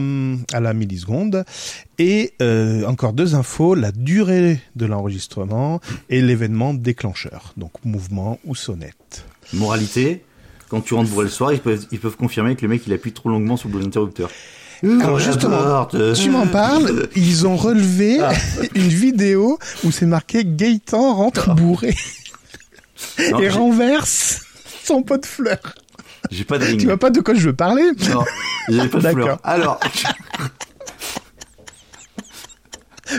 à la milliseconde. Et euh, encore deux infos, la durée de l'enregistrement et l'événement déclencheur, donc mouvement ou sonnette. Moralité, quand tu rentres bourré le soir, ils peuvent, ils peuvent confirmer que le mec il appuie trop longuement sur le interrupteur. Alors justement, tu m'en parles, ils ont relevé une vidéo où c'est marqué Gaëtan rentre bourré Non, et j'ai- renverse son pot de fleurs. J'ai pas de ring. Tu vois pas de quoi je veux parler Non, j'avais pas de D'accord. fleurs. Alors,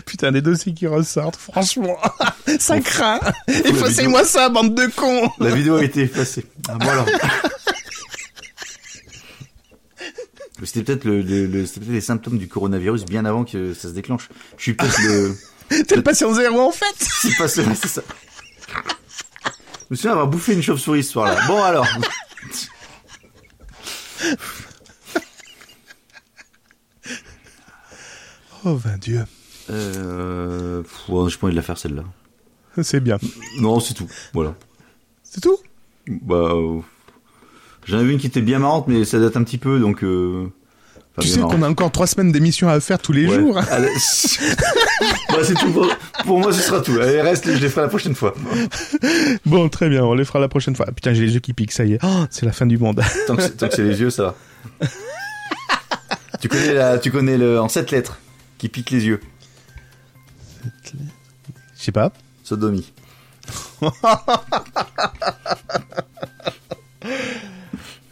Putain, les dossiers qui ressortent, franchement, ça craint. vidéo. Effacez-moi ça, bande de cons. la vidéo a été effacée. Ah, bon alors. C'était peut-être le, le, les symptômes du coronavirus bien avant que ça se déclenche. Je suis peut-être le, T'es le patient zéro en fait. c'est pas ça, c'est ça. Me souviens avoir bouffé une chauve-souris ce soir-là. Bon alors. Oh ben Dieu, Euh, pff, je pas envie de la faire celle-là. c'est bien. Non, c'est tout. Voilà. C'est tout? Bah, euh, j'en avais une qui était bien marrante, mais ça date un petit peu, donc. Euh... Tu sais qu'on a encore trois semaines d'émissions à faire tous les Ouais. jours. Allez. bah, c'est tout pour, pour moi, ce sera tout. Allez, reste, je les ferai la prochaine fois. Bon, très bien, on les fera la prochaine fois. Putain, j'ai les yeux qui piquent, ça y est. Oh, c'est la fin du monde. Tant que c'est, tant que c'est les yeux, ça va. tu connais la, tu connais le, en sept lettres, qui pique les yeux. Je sais pas. Sodomie.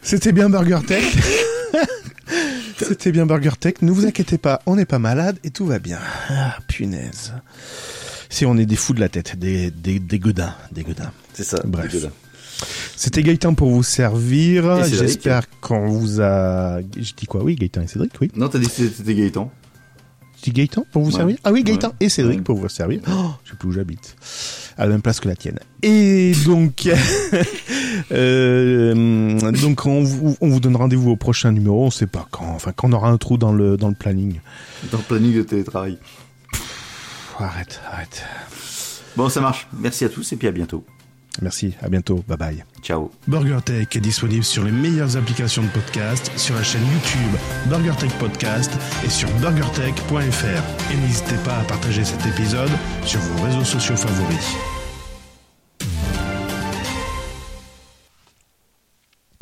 C'était bien Burger Tech. C'était bien Burger Tech. Ne vous inquiétez pas, on n'est pas malade et tout va bien. Ah, punaise. Si on est des fous de la tête, des, des, des godins, des godins. C'est ça. Bref. dégueulasse. C'était Gaëtan pour vous servir. J'espère qu'on vous a... Je dis quoi? Oui, Gaëtan et Cédric, oui. Non, t'as dit que c'était Gaëtan. Dis Gaëtan pour vous Ouais. servir? Ah oui, Gaëtan Ouais. et Cédric Ouais. pour vous servir. Oh, je sais plus où j'habite. À la même place que la tienne. Et donc, euh, donc on vous, on vous donne rendez-vous au prochain numéro. On sait pas quand. Enfin, quand on aura un trou dans le dans le planning. Dans le planning de télétravail. Pff, arrête, arrête. Bon, ça marche. Merci à tous et puis à bientôt. Merci. À bientôt. Bye bye. Ciao. BurgerTech est disponible sur les meilleures applications de podcast, sur la chaîne YouTube BurgerTech Podcast et sur burgertech.fr. Et n'hésitez pas à partager cet épisode sur vos réseaux sociaux favoris.